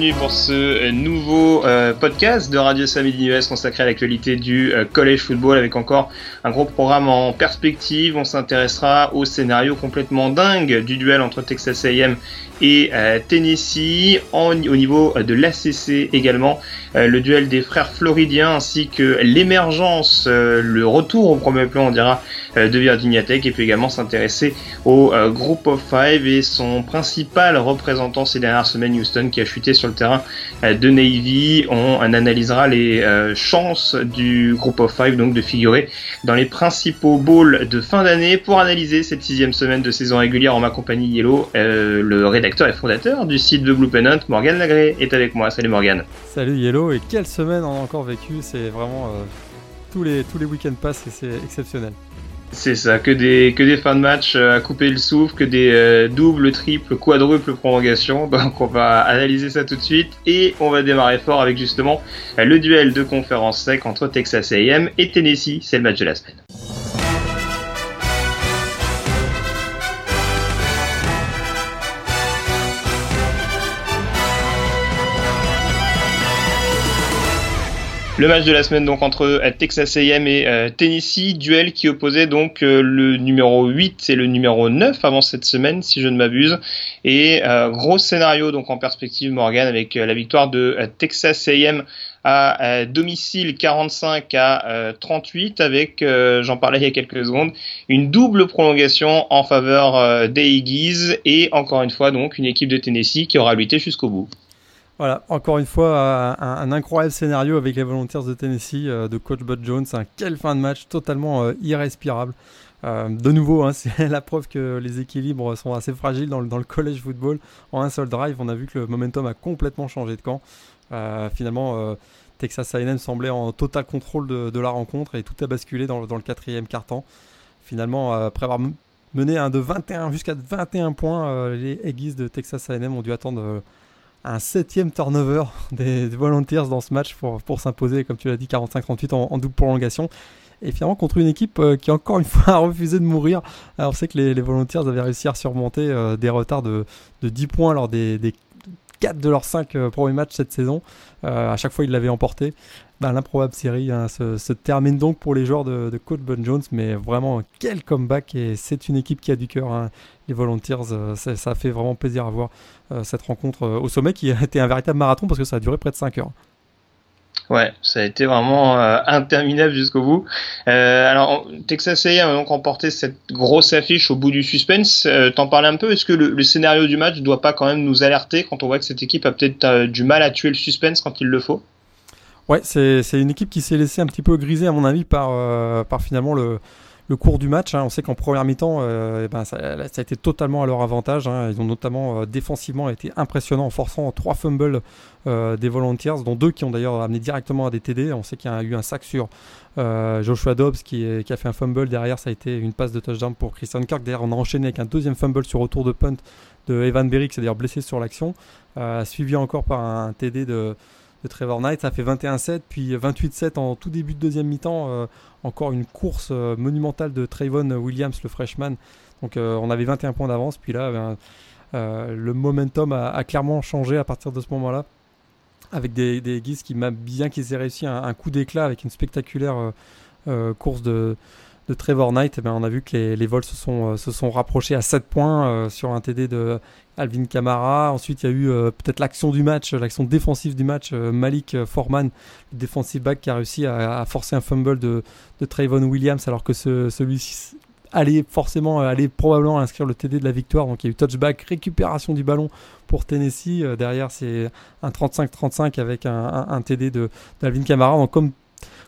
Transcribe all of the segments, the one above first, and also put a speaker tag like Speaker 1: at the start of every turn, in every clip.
Speaker 1: Bienvenue pour ce nouveau euh, podcast de Radio Samedi US consacré à l'actualité du euh, college football avec encore un gros programme en perspective. On s'intéressera au scénario complètement dingue du duel entre Texas A&M et euh, Tennessee. En, au niveau de l'ACC également, euh, le duel des frères floridiens ainsi que l'émergence, euh, le retour au premier plan, on dira, de Virginia Tech. Et puis également s'intéresser au Group of Five et son principal représentant ces dernières semaines, Houston, qui a chuté sur le terrain de Navy. On analysera les chances du Group of Five, donc de figurer dans les principaux bowls de fin d'année pour analyser cette sixième semaine de saison régulière en ma compagnie Yellow, le rédacteur et fondateur du site de Blue Pennant, Morgan Lagré, est avec moi. Salut Morgan.
Speaker 2: Salut Yellow, et quelle semaine on a encore vécu, c'est vraiment euh, tous les, tous les week-ends passent et c'est exceptionnel.
Speaker 1: C'est ça, que des, que des fins de match euh, à couper le souffle, que des euh, doubles, triples, quadruples prolongations. Donc on va analyser ça tout de suite et on va démarrer fort avec justement le duel de conférence sec entre Texas AM et Tennessee. C'est le match de la semaine. Le match de la semaine donc entre euh, Texas A&M et euh, Tennessee, duel qui opposait donc euh, le numéro 8 et le numéro 9 avant cette semaine si je ne m'abuse et gros scénario donc en perspective Morgan avec la victoire de Texas A&M à domicile 45 à 38 avec, j'en parlais il y a quelques secondes, une double prolongation en faveur des Eagles et encore une fois donc une équipe de Tennessee qui aura lutté jusqu'au bout.
Speaker 2: Voilà, encore une fois, un, incroyable scénario avec les Volunteers de Tennessee euh, de coach Bud Jones. Un quel fin de match totalement euh, irrespirable. Euh, de nouveau, hein, c'est la preuve que les équilibres sont assez fragiles dans le, college football. En un seul drive, on a vu que le momentum a complètement changé de camp. finalement, Texas A&M semblait en total contrôle de, la rencontre et tout a basculé dans, le quatrième quart-temps. Finalement, après avoir mené un de 21 jusqu'à 21 points, les Aggies de Texas A&M ont dû attendre un septième turnover des, Volunteers dans ce match pour, s'imposer, comme tu l'as dit, 45-38 en, double prolongation. Et finalement, contre une équipe euh, qui, encore une fois, a refusé de mourir. Alors, on sait que les, Volunteers avaient réussi à surmonter euh, des retards de, de, 10 points lors des, des 4 de leurs 5 euh, premiers matchs cette saison. à chaque fois, ils l'avaient emporté. Ben, l'improbable série hein, se, termine donc pour les joueurs de, Coach Bun Jones, mais vraiment quel comeback et c'est une équipe qui a du cœur. Hein. Les Volunteers, ça, ça, fait vraiment plaisir à voir euh, cette rencontre euh, au sommet qui a été un véritable marathon parce que ça a duré près de 5 heures.
Speaker 1: Ouais, ça a été vraiment euh, interminable jusqu'au bout. alors, Texas A&M a donc remporté cette grosse affiche au bout du suspense. T'en parlais un peu? Est-ce que le, scénario du match ne doit pas quand même nous alerter quand on voit que cette équipe a peut-être du mal à tuer le suspense quand il le faut?
Speaker 2: Ouais, c'est une équipe qui s'est laissée un petit peu griser à mon avis par, par finalement le, le cours du match. Hein. on sait qu'en première mi-temps, euh, eh ben, ça, a été totalement à leur avantage. Hein. ils ont notamment euh, défensivement été impressionnants en forçant trois fumbles euh, des Volunteers, dont deux qui ont d'ailleurs amené directement à des TD. On sait qu'il y a eu un sac sur Joshua Dobbs qui, a fait un fumble. Derrière, ça a été une passe de touchdown pour Christian Kirk. Derrière, on a enchaîné avec un deuxième fumble sur retour de punt de Evan Berry, qui s'est d'ailleurs blessé sur l'action, suivi encore par un TD de de Trevor Knight. Ça fait 21-7, puis 28-7 en tout début de deuxième mi-temps. Euh, encore une course euh, monumentale de Trayvon Williams, le freshman. Donc euh, on avait 21 points d'avance, puis là, ben, le momentum a, clairement changé à partir de ce moment-là. Avec des, des qui m'a bien qu'ils aient réussi un, coup d'éclat avec une spectaculaire course de, de Trevor Knight, eh ben, on a vu que les, les vols se sont, se sont rapprochés à 7 points sur un TD de Alvin Kamara. Ensuite, il y a eu euh, peut-être l'action du match, l'action défensive du match. Euh, Malik euh, Foreman, le defensive back, qui a réussi à, forcer un fumble de, de Trayvon Williams, alors que celui-ci allait forcément, allait probablement inscrire le TD de la victoire. Donc il y a eu touchback, récupération du ballon pour Tennessee. derrière, c'est un 35-35 avec un, TD de d'Alvin Kamara. Donc comme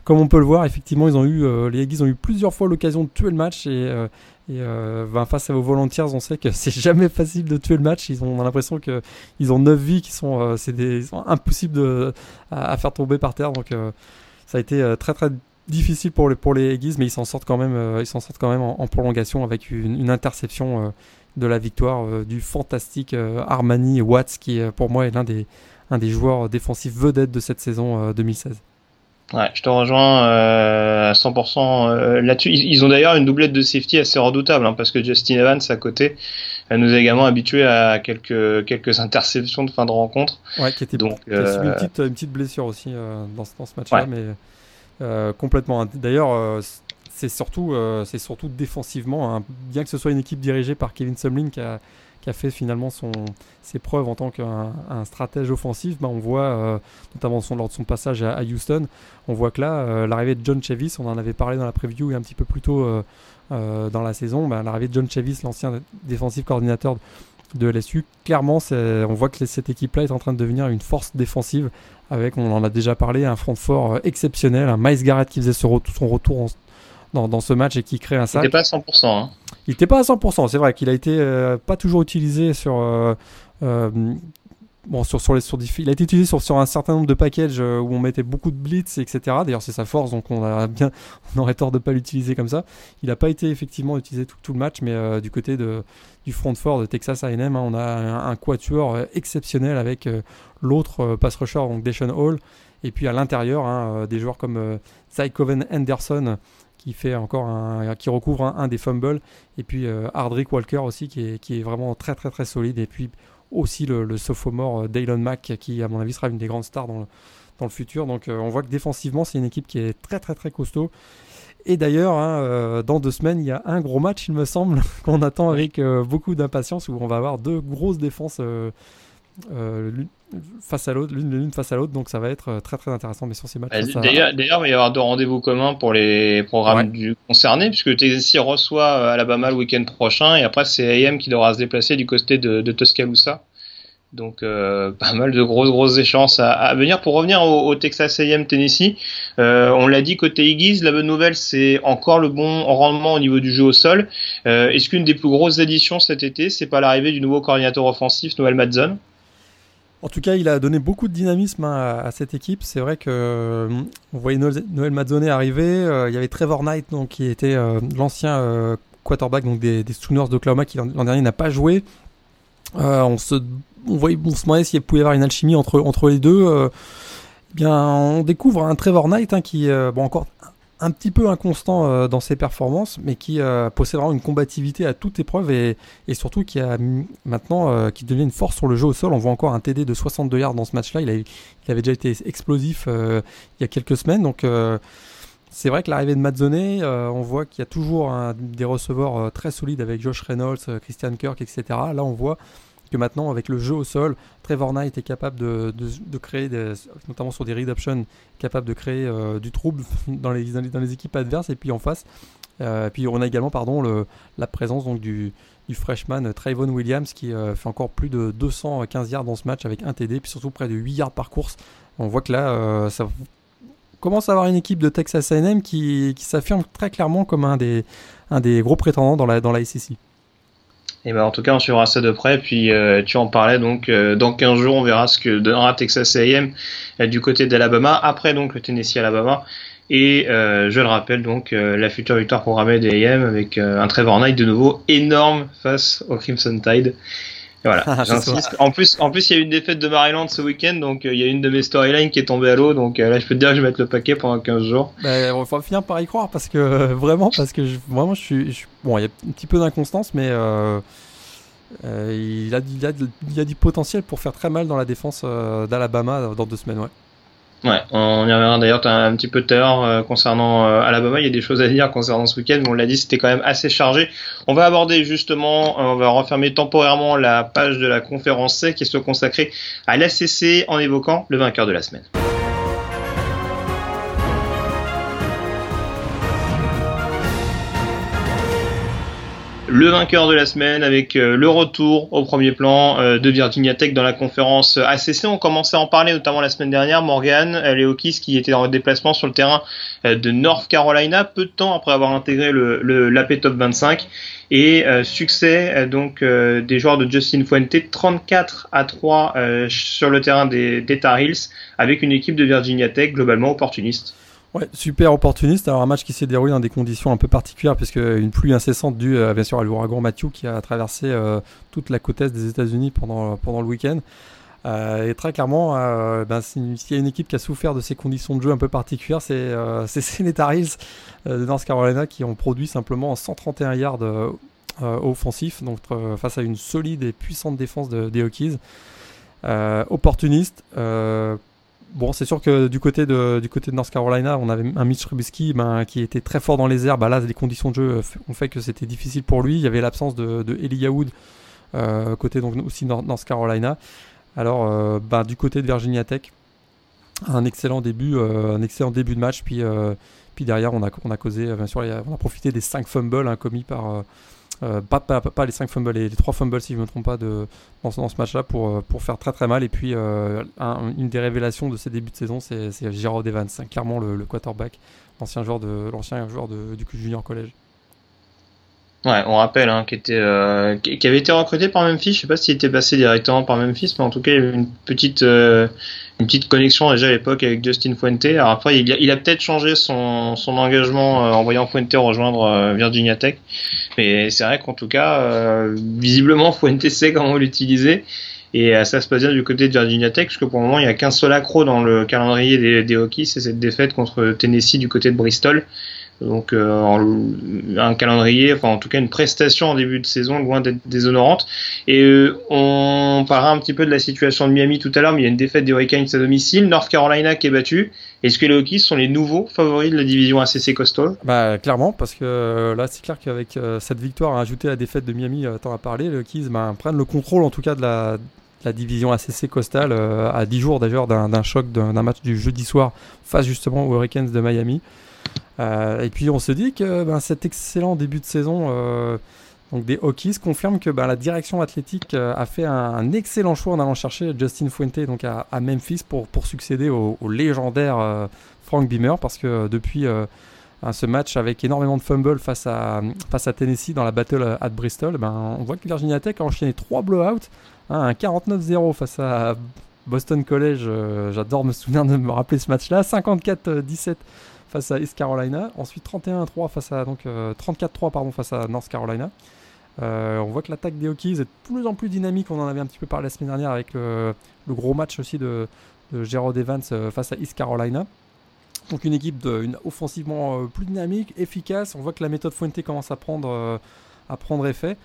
Speaker 2: comme on peut le voir, effectivement, ils ont eu, les Aggies ont eu plusieurs fois l'occasion de tuer le match et, et euh, ben, face à vos volontiers, on sait que c'est jamais facile de tuer le match. Ils ont, on a l'impression qu'ils ont 9 vies qui sont, euh, impossibles à, faire tomber par terre. Donc euh, ça a été très très difficile pour les, pour les mais ils s'en sortent quand même, en, prolongation avec une, interception de la victoire du fantastique Armani Watts, qui pour moi est l'un des, des joueurs défensifs vedettes de cette saison 2016.
Speaker 1: Ouais, je te rejoins euh, à 100% euh, là-dessus. Ils, ont d'ailleurs une doublette de safety assez redoutable, hein, parce que Justin Evans à côté, Elle nous a également habitué à quelques quelques interceptions de fin de rencontre.
Speaker 2: Ouais, qui était donc une, petite, une petite blessure aussi dans, dans, ce match-là, mais complètement. D'ailleurs, c'est surtout, c'est surtout défensivement, hein. bien que ce soit une équipe dirigée par Kevin Sumlin qui a qui a fait finalement son, ses preuves en tant qu'un stratège offensif, bah, on voit, euh, notamment son, lors de son passage à, Houston, on voit que là, euh, l'arrivée de John Chavis, on en avait parlé dans la preview et un petit peu plus tôt euh, dans la saison, bah, l'arrivée de John Chavis, l'ancien défensif coordinateur de LSU, clairement, on voit que cette équipe-là est en train de devenir une force défensive avec, on en a déjà parlé, un front fort exceptionnel, un Miles Garrett qui faisait son retour dans, dans, ce match et qui crée un sac.
Speaker 1: Il pas à 100%. Hein.
Speaker 2: Il n'était pas à 100%, c'est vrai qu'il a été euh, pas toujours utilisé sur. Euh, euh, bon, sur, sur les, sur, il a été utilisé sur, sur un certain nombre de packages où on mettait beaucoup de blitz, etc. D'ailleurs, c'est sa force, donc on, a bien, on aurait tort de ne pas l'utiliser comme ça. Il n'a pas été effectivement utilisé tout, le match, mais du côté de, du front fort de Texas AM, hein, on a un, quatuor exceptionnel avec l'autre pass rusher, donc Deshaun Hall, et puis à l'intérieur, hein, des joueurs comme Zy Coven Anderson qui fait encore un, qui recouvre un, des fumbles. Et puis euh, Hardrick Walker aussi qui est, qui est vraiment très très très solide. Et puis aussi le, sophomore euh, Dylon Mack qui à mon avis sera une des grandes stars dans le, dans le futur. Donc euh, on voit que défensivement c'est une équipe qui est très très très costaud. Et d'ailleurs, hein, dans deux semaines, il y a un gros match, il me semble, qu'on attend avec beaucoup d'impatience, où on va avoir deux grosses défenses face à l'autre, l'une face à l'autre, donc ça va être euh, très très intéressant. Mais sur ces matchs,
Speaker 1: d'ailleurs, il va y avoir deux rendez-vous communs pour les programmes du concernés, puisque Tennessee reçoit euh, Alabama le week-end prochain, et après c'est AM qui devra se déplacer du côté de, de Tuscaloosa. Donc euh, pas mal de grosses grosses échéances à, venir. Pour revenir au, Texas A&M Tennessee, on l'a dit côté Iggy's, la bonne nouvelle c'est encore le bon rendement au niveau du jeu au sol. Est-ce qu'une des plus grosses additions cet été, c'est pas l'arrivée du nouveau coordinateur offensif Noël Madzon
Speaker 2: en tout cas, il a donné beaucoup de dynamisme hein, à, cette équipe. C'est vrai que euh, on voyait Noël, Mazzone arriver. Euh, il y avait Trevor Knight, donc, qui était euh, l'ancien quarterback donc des, des Sooners d'Oklahoma, qui l'an dernier n'a pas joué. on se, on voyait, on se demandait s'il pouvait y avoir une alchimie entre entre les deux. Eh bien, on découvre un Trevor Knight hein, qui, bon, encore un petit peu inconstant euh, dans ses performances, mais qui euh, possède vraiment une combativité à toute épreuve et, surtout qui a maintenant euh, qui devient une force sur le jeu au sol. On voit encore un TD de 62 yards dans ce match-là. Il, il, avait déjà été explosif il y a quelques semaines, donc c'est vrai que l'arrivée de Mazzone, on voit qu'il y a toujours des receveurs très solides avec Josh Reynolds, Christian Kirk, etc. Là, on voit maintenant, avec le jeu au sol, Trevor Knight est capable de, créer, des, notamment sur des read options, capable de créer euh, du trouble dans les, dans les, équipes adverses. Et puis en face, euh, puis on a également pardon, le, la présence donc, du, du freshman Trayvon Williams qui euh, fait encore plus de 215 yards dans ce match avec un TD, puis surtout près de 8 yards par course. On voit que là, ça commence à avoir une équipe de Texas A&M qui, qui s'affirme très clairement comme un des, un des gros prétendants dans la, dans la SEC.
Speaker 1: Et ben en tout cas, on suivra ça de près. Puis euh, tu en parlais donc euh, dans 15 jours, on verra ce que donnera Texas A&M euh, du côté d'Alabama. Après donc le Tennessee Alabama. Et je le rappelle donc la future victoire programmée des A&M avec un Trevor Knight de nouveau énorme face au Crimson Tide. Voilà, ah, En plus, en plus, il y a eu une défaite de Maryland ce week-end, donc il y a une de mes storylines qui est tombée à l'eau. Donc là, je peux te dire que je vais mettre le paquet pendant 15 jours.
Speaker 2: Ben, on va finir par y croire parce que vraiment, parce que je, vraiment, je suis, bon, il y a un petit peu d'inconstance, mais euh, il, a, il, a, il, a, du potentiel pour faire très mal dans la défense euh, d'Alabama dans deux semaines. Ouais.
Speaker 1: Ouais, on y reviendra d'ailleurs un petit peu tout à euh, concernant Alabama. Il y a des choses à dire concernant ce week-end, mais on l'a dit, c'était quand même assez chargé. On va aborder justement, on va refermer temporairement la page de la conférence C qui se consacrée à l'ACC en évoquant le vainqueur de la semaine. Le vainqueur de la semaine avec euh, le retour au premier plan euh, de Virginia Tech dans la conférence ACC. On commençait à en parler notamment la semaine dernière. Morgan Leokis qui était en déplacement sur le terrain euh, de North Carolina peu de temps après avoir intégré le, le l'AP Top 25 et succès donc des joueurs de Justin Fuente 34 à 3 sur le terrain des, des Tar Heels avec une équipe de Virginia Tech globalement opportuniste.
Speaker 2: Ouais, super opportuniste. Alors un match qui s'est déroulé dans des conditions un peu particulières, puisque une pluie incessante due euh, bien sûr à l'ouragan Matthew qui a traversé euh, toute la côte est des États-Unis pendant, pendant le week-end. Euh, et très clairement, ben, s'il y a une équipe qui a souffert de ces conditions de jeu un peu particulières, c'est les Tar Heels de North Carolina qui ont produit simplement 131 yards offensif, donc face à une solide et puissante défense des Hokies. opportuniste. Bon, c'est sûr que du côté, de, North Carolina, on avait un Mitch Trubisky ben, qui était très fort dans les airs. Bah, là, les conditions de jeu ont fait que c'était difficile pour lui. Il y avait l'absence de, Elijah Wood, côté donc aussi North Carolina. Alors, bah, du côté de Virginia Tech, un excellent début, euh, de match. Puis, euh, derrière, on a, causé, euh, on a profité des 5 fumbles hein, commis par. Pas, pas, les 5 fumbles, les, les 3 fumbles si je ne me trompe pas dans, ce, match-là pour, pour faire très très mal. Et puis une des révélations de ces débuts de saison, c'est Gérard Evans, clairement le, quarterback, l'ancien joueur, de, joueur du junior collège.
Speaker 1: Ouais, on rappelle hein, qui euh, avait été recruté par Memphis. Je sais pas s'il était passé directement par Memphis, mais en tout cas il y avait une petite euh, une petite connexion déjà à l'époque avec Justin Fuente. Alors après il a, il a peut-être changé son engagement euh, en voyant Fuente rejoindre Virginia Tech, mais c'est vrai qu'en tout cas visiblement Fuente sait comment l'utiliser. Et ça se passe bien du côté de Virginia Tech, parce que pour le moment, il n'y a qu'un seul accro dans le calendrier des, des c'est cette défaite contre Tennessee du côté de Bristol. Donc euh, un calendrier, enfin en tout cas une prestation en début de saison loin d'être déshonorante. Et euh, on parlera un petit peu de la situation de Miami tout à l'heure, mais il y a une défaite des Hurricanes à domicile, North Carolina qui est battu. Est-ce que les Hokies sont les nouveaux favoris de la division ACC Coastal?
Speaker 2: Bah clairement, parce que euh, là c'est clair qu'avec cette victoire ajoutée à la défaite de Miami, tant à parler, les Hokies bah, prennent le contrôle en tout cas de la, la division ACC Coastal à 10 jours d'ailleurs d'un choc d'un match du jeudi soir face justement aux Hurricanes de Miami. Euh, et puis on se dit que ben, cet excellent début de saison euh, donc des Hokies confirme que ben, la direction athlétique euh, a fait un, excellent choix en allant chercher Justin Fuente donc à, Memphis pour, succéder au, légendaire Frank Beamer parce que depuis ce match avec énormément de fumbles face à, Tennessee dans la battle à Bristol, ben, on voit que Virginia Tech a enchaîné 3 blowouts, hein, un 49-0 face à Boston College, j'adore me souvenir de me rappeler ce match-là, 54-17 face à East Carolina. Ensuite 31-3 face à donc 34-3 euh, pardon face à North Carolina. Euh, on voit que l'attaque des Hokies est de plus en plus dynamique. On en avait un petit peu parlé la semaine dernière avec le, gros match aussi de, de Evans euh, face à East Carolina. Donc une équipe offensivement plus dynamique, efficace. On voit que la méthode Fuente commence à prendre effet.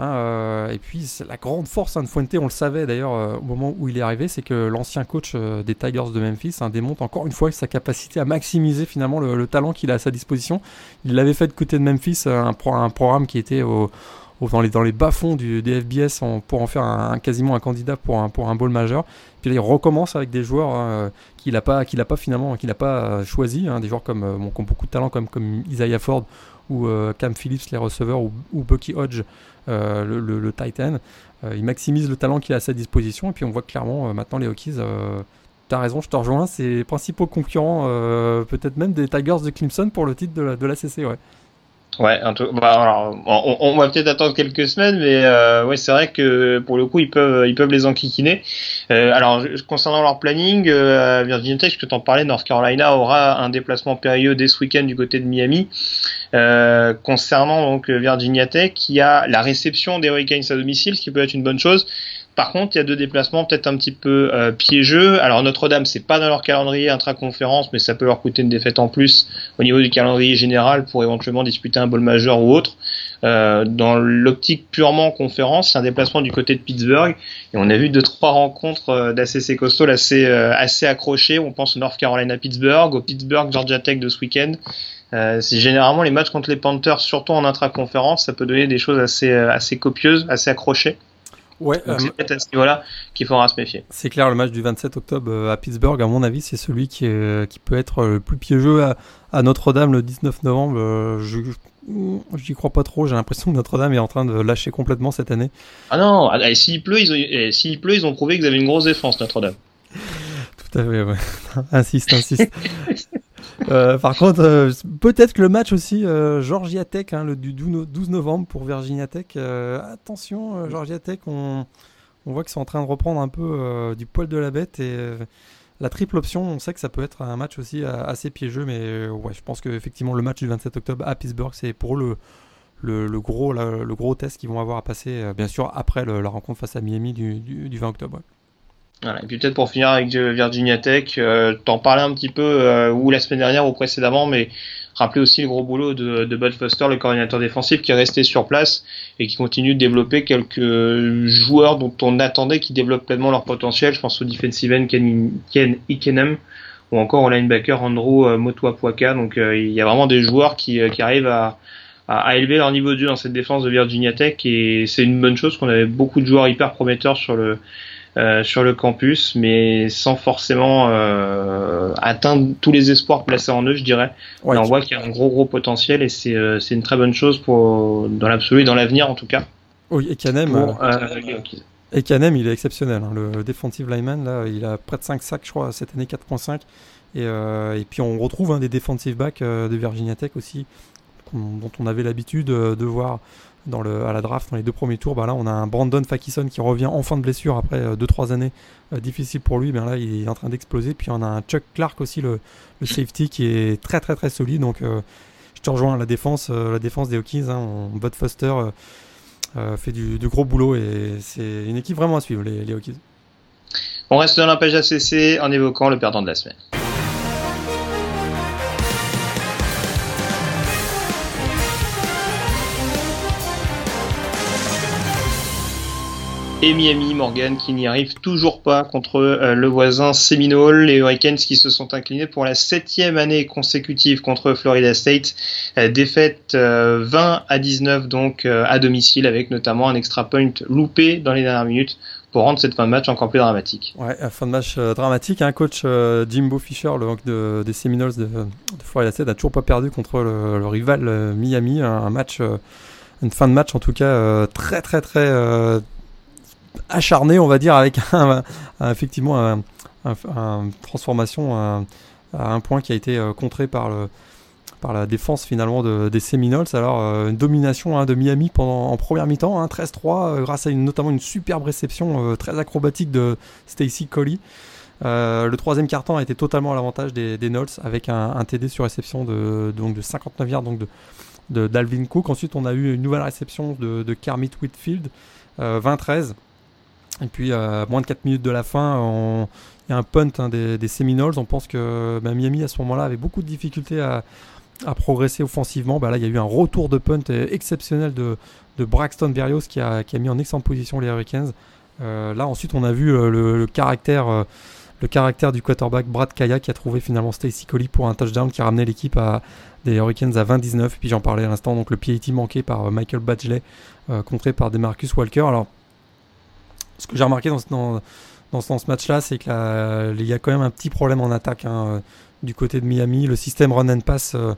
Speaker 2: Hein, euh, et puis la grande force hein, de Fuente, on le savait d'ailleurs euh, au moment où il est arrivé, c'est que l'ancien coach euh, des Tigers de Memphis hein, démontre encore une fois sa capacité à maximiser finalement le, talent qu'il a à sa disposition. Il l'avait fait de côté de Memphis, un, programme qui était dans, les, bas-fonds des FBS pour en faire quasiment un candidat pour un, bowl majeur. Puis là, il recommence avec des joueurs qu'il n'a pas, finalement, qu'il n'a pas choisi, des joueurs comme, qui ont beaucoup de talent comme, comme Isaiah Ford ou Cam Phillips, les receveurs, ou, ou Bucky Hodge, euh, le, Titan. Euh, il maximise le talent qu'il a à sa disposition et puis on voit clairement euh, maintenant les Hokies T'as raison, je te rejoins. C'est les principaux concurrents, peut-être même des Tigers de Clemson pour le titre de la, de la CC, ouais.
Speaker 1: Ouais, un bah, alors, on, va peut-être attendre quelques semaines, mais euh, ouais, c'est vrai que pour le coup, ils peuvent, ils peuvent les enquiquiner. Euh, alors, concernant leur planning, euh, Virginia Tech, que t'en parlais, North Carolina aura un déplacement périlleux dès ce week-end du côté de Miami. Euh, concernant donc Virginia Tech, qui a la réception des Hurricanes à domicile, ce qui peut être une bonne chose. Par contre, il y a deux déplacements peut-être un petit peu euh, piégeux. Alors Notre-Dame, c'est pas dans leur calendrier intra-conférence, mais ça peut leur coûter une défaite en plus au niveau du calendrier général pour éventuellement disputer un bol majeur ou autre. Euh, dans l'optique purement conférence, c'est un déplacement du côté de Pittsburgh et on a vu deux trois rencontres euh, d'ACC Coastal assez assez accrochées. On pense au North Carolina Pittsburgh, au Pittsburgh Georgia Tech de ce week-end. généralement les matchs contre les Panthers, surtout en intra-conférence, ça peut donner des choses assez copieuses, assez accrochées. Ouais, euh, c'est peut-être à ce niveau-là qu'il faudra se méfier.
Speaker 2: C'est clair, le match du 27 octobre euh, à Pittsburgh, à mon avis, c'est celui qui, qui peut être le plus piégeux à, Notre-Dame le 19 novembre. Euh, je j'y crois pas trop. J'ai l'impression que Notre-Dame est en train de lâcher complètement cette année.
Speaker 1: Ah non, ah, s'il pleut, ils ont, s'il pleut, ils ont prouvé qu'ils avaient une grosse défense, Notre-Dame.
Speaker 2: Tout à fait, ouais. insiste, insiste. Euh, par contre, euh, peut-être que le match aussi euh, Georgia Tech, hein, le du 12 novembre pour Virginia Tech. attention, Georgia Tech, on, voit qu'ils sont en train de reprendre un peu du poil de la bête et la triple option, on sait que ça peut être un match aussi assez piégeux, mais ouais, je pense qu'effectivement le match du 27 octobre à Pittsburgh, c'est pour le, le, gros, le gros test qu'ils vont avoir à passer, bien sûr, après la rencontre face à Miami du, 20 octobre.
Speaker 1: Voilà, et puis peut-être pour finir avec Virginia Tech, euh, t'en parlais un petit peu euh, ou la semaine dernière ou précédemment, mais rappeler aussi le gros boulot de, de Bud Foster, le coordinateur défensif, qui est resté sur place et qui continue de développer quelques joueurs dont on attendait qu'ils développent pleinement leur potentiel. Je pense au defensive end Ken, Ken Ikenem ou encore au linebacker Andrew euh, Motuapuaka. Donc euh, il y a vraiment des joueurs qui, qui arrivent à, à, élever leur niveau de jeu dans cette défense de Virginia Tech et c'est une bonne chose qu'on avait beaucoup de joueurs hyper prometteurs sur le euh, sur le campus, mais sans forcément euh, atteindre tous les espoirs placés en eux, je dirais. on voit qu'il y a un gros gros potentiel et c'est euh, une très bonne chose pour dans l'absolu, dans l'avenir en tout cas.
Speaker 2: Oui, et Canem, et Canem, il est exceptionnel. Hein. Le defensive lineman là, il a près de 5 sacs, je crois, cette année 4.5. Et, et, puis on retrouve hein, des defensive backs de Virginia Tech aussi, dont on avait l'habitude de voir dans le, à la draft dans les deux premiers tours. Bah là, on a un Brandon Fakison qui revient en fin de blessure après 2-3 euh, années euh, difficiles pour lui. Ben là, il est en train d'exploser. Puis on a un Chuck Clark aussi, le, le safety, qui est très très très solide. Donc euh, je te rejoins, la défense, la défense des Hawkins. Hein, Bud Foster fait du, gros boulot et c'est une équipe vraiment à suivre, les, les Hawkins.
Speaker 1: On reste dans la page ACC en évoquant le perdant de la semaine. Et Miami Morgan qui n'y arrive toujours pas contre euh, le voisin Seminole, les Hurricanes qui se sont inclinés pour la septième année consécutive contre Florida State, euh, défaite 20 euh, à 19 donc à domicile avec notamment un extra point loupé dans les dernières minutes pour rendre cette fin de match encore plus dramatique.
Speaker 2: Ouais, fin de match dramatique. Un coach Jimbo Fisher, le des Seminoles de, Florida State, n'a toujours pas perdu contre le, rival Miami. Un, match, une fin de match en tout cas très très très acharné, on va dire, avec effectivement un, transformation à, un point qui a été euh, contré par la défense finalement de, des Seminoles. Alors euh, une domination hein, de Miami pendant en première mi-temps, hein, 13-3, euh, grâce à une, notamment une superbe réception très acrobatique de Stacy Coley. le troisième carton a été totalement à l'avantage des, des avec un, TD sur réception de, donc de 59 yards donc de d'Alvin Cook. Ensuite, on a eu une nouvelle réception de, de Kermit Whitfield, 20-13. Et puis, à moins de 4 minutes de la fin, il y a un punt hein, des, Seminoles. On pense que bah, Miami, à ce moment-là, avait beaucoup de difficultés à, progresser offensivement. Bah, là, il y a eu un retour de punt exceptionnel de, Braxton Berrios qui a, mis en excellente position les Hurricanes. Euh, là, ensuite, on a vu euh, le, caractère, euh, le caractère du quarterback Brad Kaya qui a trouvé finalement Stacy Coley pour un touchdown qui a ramené l'équipe des Hurricanes à 20-19. Puis j'en parlais à l'instant, donc le PAT manqué par Michael Badgley, contré par Demarcus Walker. Ce que j'ai remarqué dans, ce match-là, c'est qu'il y a quand même un petit problème en attaque hein, euh, du côté de Miami. Le système run and pass, euh,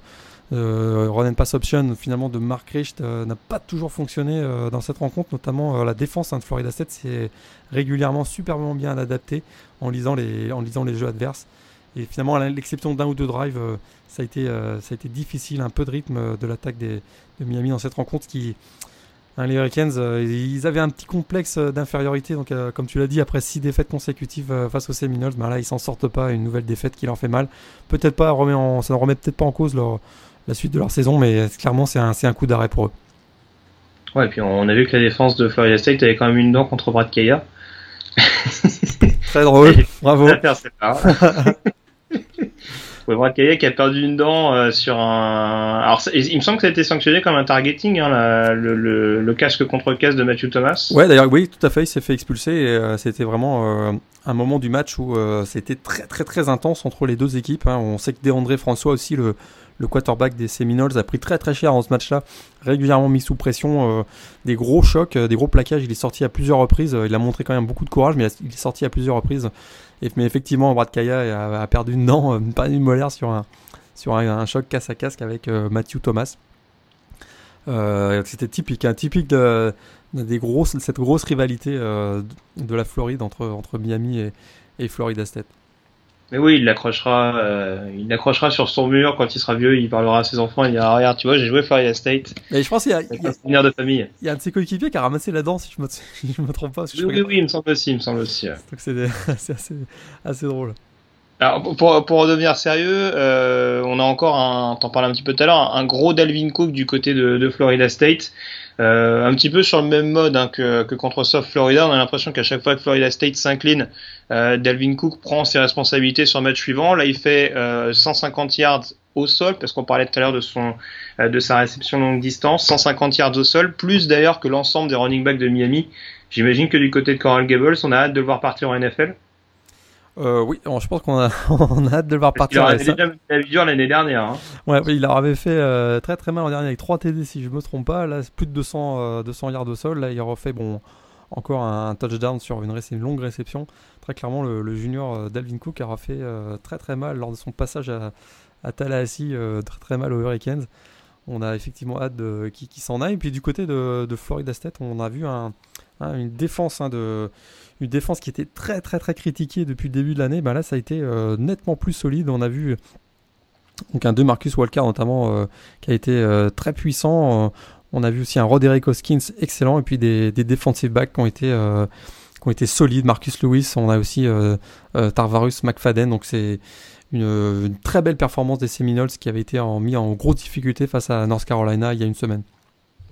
Speaker 2: euh, run and pass option finalement de Mark Richt n'a pas toujours fonctionné dans cette rencontre, notamment la défense hein, de Florida State s'est régulièrement superbement bien adaptée en lisant les, jeux adverses. Et finalement, à l'exception d'un ou deux drives, ça, a été, ça a été difficile, un peu de rythme de l'attaque de Miami dans cette rencontre, qui, Hein, les Hurricanes, euh, ils avaient un petit complexe euh, d'infériorité. Donc, euh, comme tu l'as dit, après six défaites consécutives face aux Seminoles, ben là, ils s'en sortent pas. Une nouvelle défaite qui leur fait mal. Peut-être pas, remet en, ça ne remet peut-être pas en cause leur, la suite de leur saison, mais clairement, c'est un, un, coup d'arrêt pour eux.
Speaker 1: Ouais, et puis on a vu que la défense de Florida State avait quand même une dent contre Brad Kaya.
Speaker 2: Très drôle, bravo.
Speaker 1: Qui a perdu une dent euh, sur un. Alors, il me semble que ça a été sanctionné comme un targeting, hein, le, casque contre casque de Matthew Thomas.
Speaker 2: Ouais, d'ailleurs, oui, tout à fait, il s'est fait expulser. Euh, c'était vraiment euh, un moment du match où c'était très, très, très intense entre les deux équipes. Hein. On sait que Déandré François aussi, le, le quarterback des Seminoles, a pris très, très cher dans ce match-là, régulièrement mis sous pression, des gros chocs, des gros plaquages. Il est sorti à plusieurs reprises. il a montré quand même beaucoup de courage, mais il est sorti à plusieurs reprises mais effectivement, Brad Kaya a, perdu une dent, euh, pas une molaire sur un, sur un, choc casse à casque avec euh, Matthew Thomas. Euh, c'était typique, hein, typique de, des grosses, cette grosse rivalité de la Floride entre, entre Miami et, et Florida State.
Speaker 1: Mais oui, il l'accrochera, euh, il l'accrochera sur son mur quand il sera vieux. Il parlera à ses enfants. Il dira regarde, tu vois, j'ai joué Florida State.
Speaker 2: Et je pense qu'il y a,
Speaker 1: il y a, un de famille.
Speaker 2: Il y a un de ses coéquipiers qui a ramassé la danse, si je me, je me trompe pas.
Speaker 1: Oui, oui, oui, il me semble aussi, il me semble aussi. Donc
Speaker 2: c'est, assez, assez drôle.
Speaker 1: Alors pour, pour redevenir sérieux, euh, on a encore un, t'en parlais un petit peu tout à l'heure, un gros Dalvin Cook du côté de, de Florida State. Euh, un petit peu sur le même mode hein, que, que, contre South Florida, on a l'impression qu'à chaque fois que Florida State s'incline, euh, Dalvin Cook prend ses responsabilités sur le match suivant. Là, il fait 150 euh, yards au sol, parce qu'on parlait tout à l'heure de son de sa réception longue distance, 150 yards au sol, plus d'ailleurs que l'ensemble des running backs de Miami. J'imagine que du côté de Coral Gables, on a hâte de le voir partir en NFL.
Speaker 2: Euh, oui, je pense qu'on a, on a hâte de le voir partir.
Speaker 1: Il déjà dur l'année dernière. Hein.
Speaker 2: Ouais, il avait fait euh, très très mal l'an dernier avec 3 TD si je me trompe pas. Là, plus de 200, 200 euh, yards au sol. Là, il refait bon, encore un, touchdown sur une, longue réception. Très clairement, le, junior Dalvin Cook a refait très très mal lors de son passage à, à Tallahassee, très très mal aux Hurricanes. On a effectivement hâte qu'il s'en aille. Et puis du côté de, Florida State, on a vu un, une défense hein, de une défense qui était très très très critiquée depuis le début de l'année, bah là ça a été euh, nettement plus solide. On a vu donc un de Marcus Walker notamment euh, qui a été euh, très puissant. on a vu aussi un Roderick Hoskins excellent et puis des, des defensive backs qui ont été qui ont été solides. Marcus Lewis, on a aussi Tarvarus McFadden. Donc c'est une, très belle performance des Seminoles qui avait été mis en grosse difficulté face à North Carolina il y a une semaine.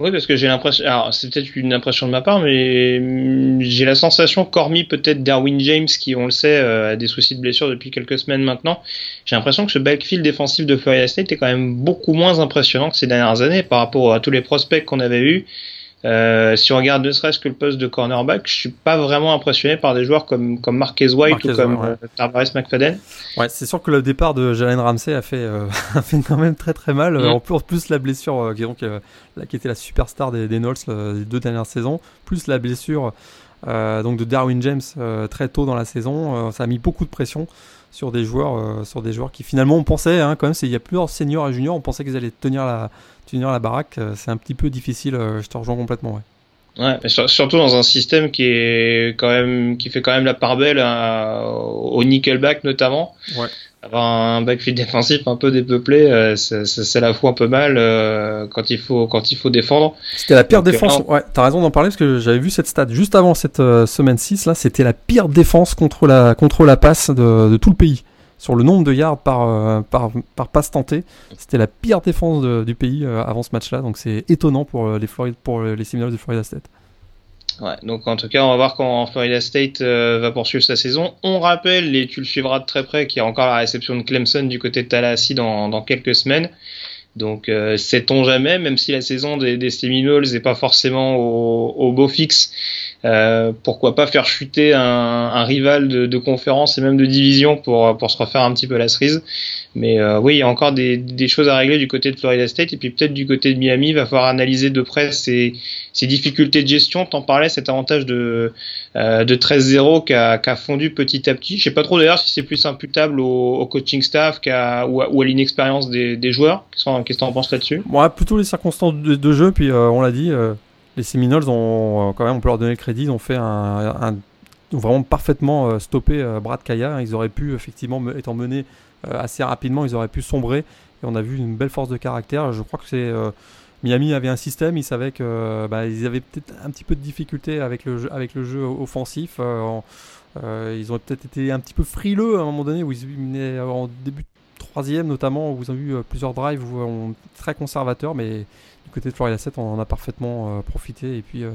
Speaker 1: Oui, parce que j'ai l'impression, alors c'est peut-être une impression de ma part, mais mm, j'ai la sensation qu'hormis peut-être Darwin James, qui on le sait euh, a des soucis de blessure depuis quelques semaines maintenant, j'ai l'impression que ce backfield défensif de Florida State est quand même beaucoup moins impressionnant que ces dernières années par rapport à tous les prospects qu'on avait eus. Euh, si on regarde ne serait-ce que le poste de cornerback, je suis pas vraiment impressionné par des joueurs comme, comme Marquez White ou comme ouais. Euh, McFadden.
Speaker 2: Ouais, c'est sûr que le départ de Jalen Ramsey a fait, euh, a fait quand même très très mal. Mm. En plus, la blessure, qui, donc, qui était la superstar des, des Knolls les deux dernières saisons, plus la blessure donc de Darwin James très tôt dans la saison, ça a mis beaucoup de pression sur des joueurs, sur des joueurs qui finalement on pensait, hein, quand même, il y a plusieurs seniors et juniors, on pensait qu'ils allaient tenir la tenir la baraque, euh, c'est un petit peu difficile. Euh, je te rejoins complètement. Ouais.
Speaker 1: Ouais, surtout dans un système qui est quand même qui fait quand même la part belle au nickelback notamment. Ouais. Avoir un backfield défensif un peu dépeuplé, euh, c'est la fois un peu mal quand il faut quand il faut défendre.
Speaker 2: C'était la pire défense. Ouais, t'as raison d'en parler parce que j'avais vu cette stat juste avant cette semaine 6 là, c'était la pire défense contre la contre la passe de, de tout le pays sur le nombre de yards par, euh, par, par passe tentée. C'était la pire défense du pays euh, avant ce match-là, donc c'est étonnant pour euh, les, Floride, de Florida State.
Speaker 1: Ouais, donc en tout cas, on va voir quand Florida State va poursuivre sa saison. On rappelle, et tu le suivras de très près, qu'il y a encore la réception de Clemson du côté de Tallahassee dans quelques semaines. Donc, sait-on jamais, même si la saison des, des Seminoles n'est pas forcément au, au beau fixe, euh, pourquoi pas faire chuter un, un rival de, de, conférence et même de division pour, pour se refaire un petit peu la cerise. Mais euh, oui, il y a encore des, des, choses à régler du côté de Florida State et puis peut-être du côté de Miami, il va falloir analyser de près ses, ses difficultés de gestion. T'en parlais, cet avantage de, euh, de 13-0 qui a, fondu petit à petit. Je sais pas trop d'ailleurs si c'est plus imputable au, coaching staff qu'à, ou à, à l'inexpérience des, joueurs. Qu'est-ce que tu en penses là-dessus?
Speaker 2: Ouais, Plutôt les circonstances de, jeu, puis euh, on l'a dit les Seminoles ont, euh, quand même, on peut leur donner le crédit, ils ont fait un, vraiment parfaitement euh, stoppé euh, Brad Kaya. Ils auraient pu, effectivement, étant menés assez rapidement, ils auraient pu sombrer. Et on a vu une belle force de caractère. Je crois que c'est. Miami avait un système, ils savaient que bah, ils avaient peut-être un petit peu de difficulté avec le jeu, avec le jeu offensif. ils ont peut-être été un petit peu frileux à un moment donné où ils menaient en début troisième notamment, où vous avez vu plusieurs drives où on très conservateurs, mais du côté de Florida 7, on en a parfaitement euh, profité. Et puis, euh,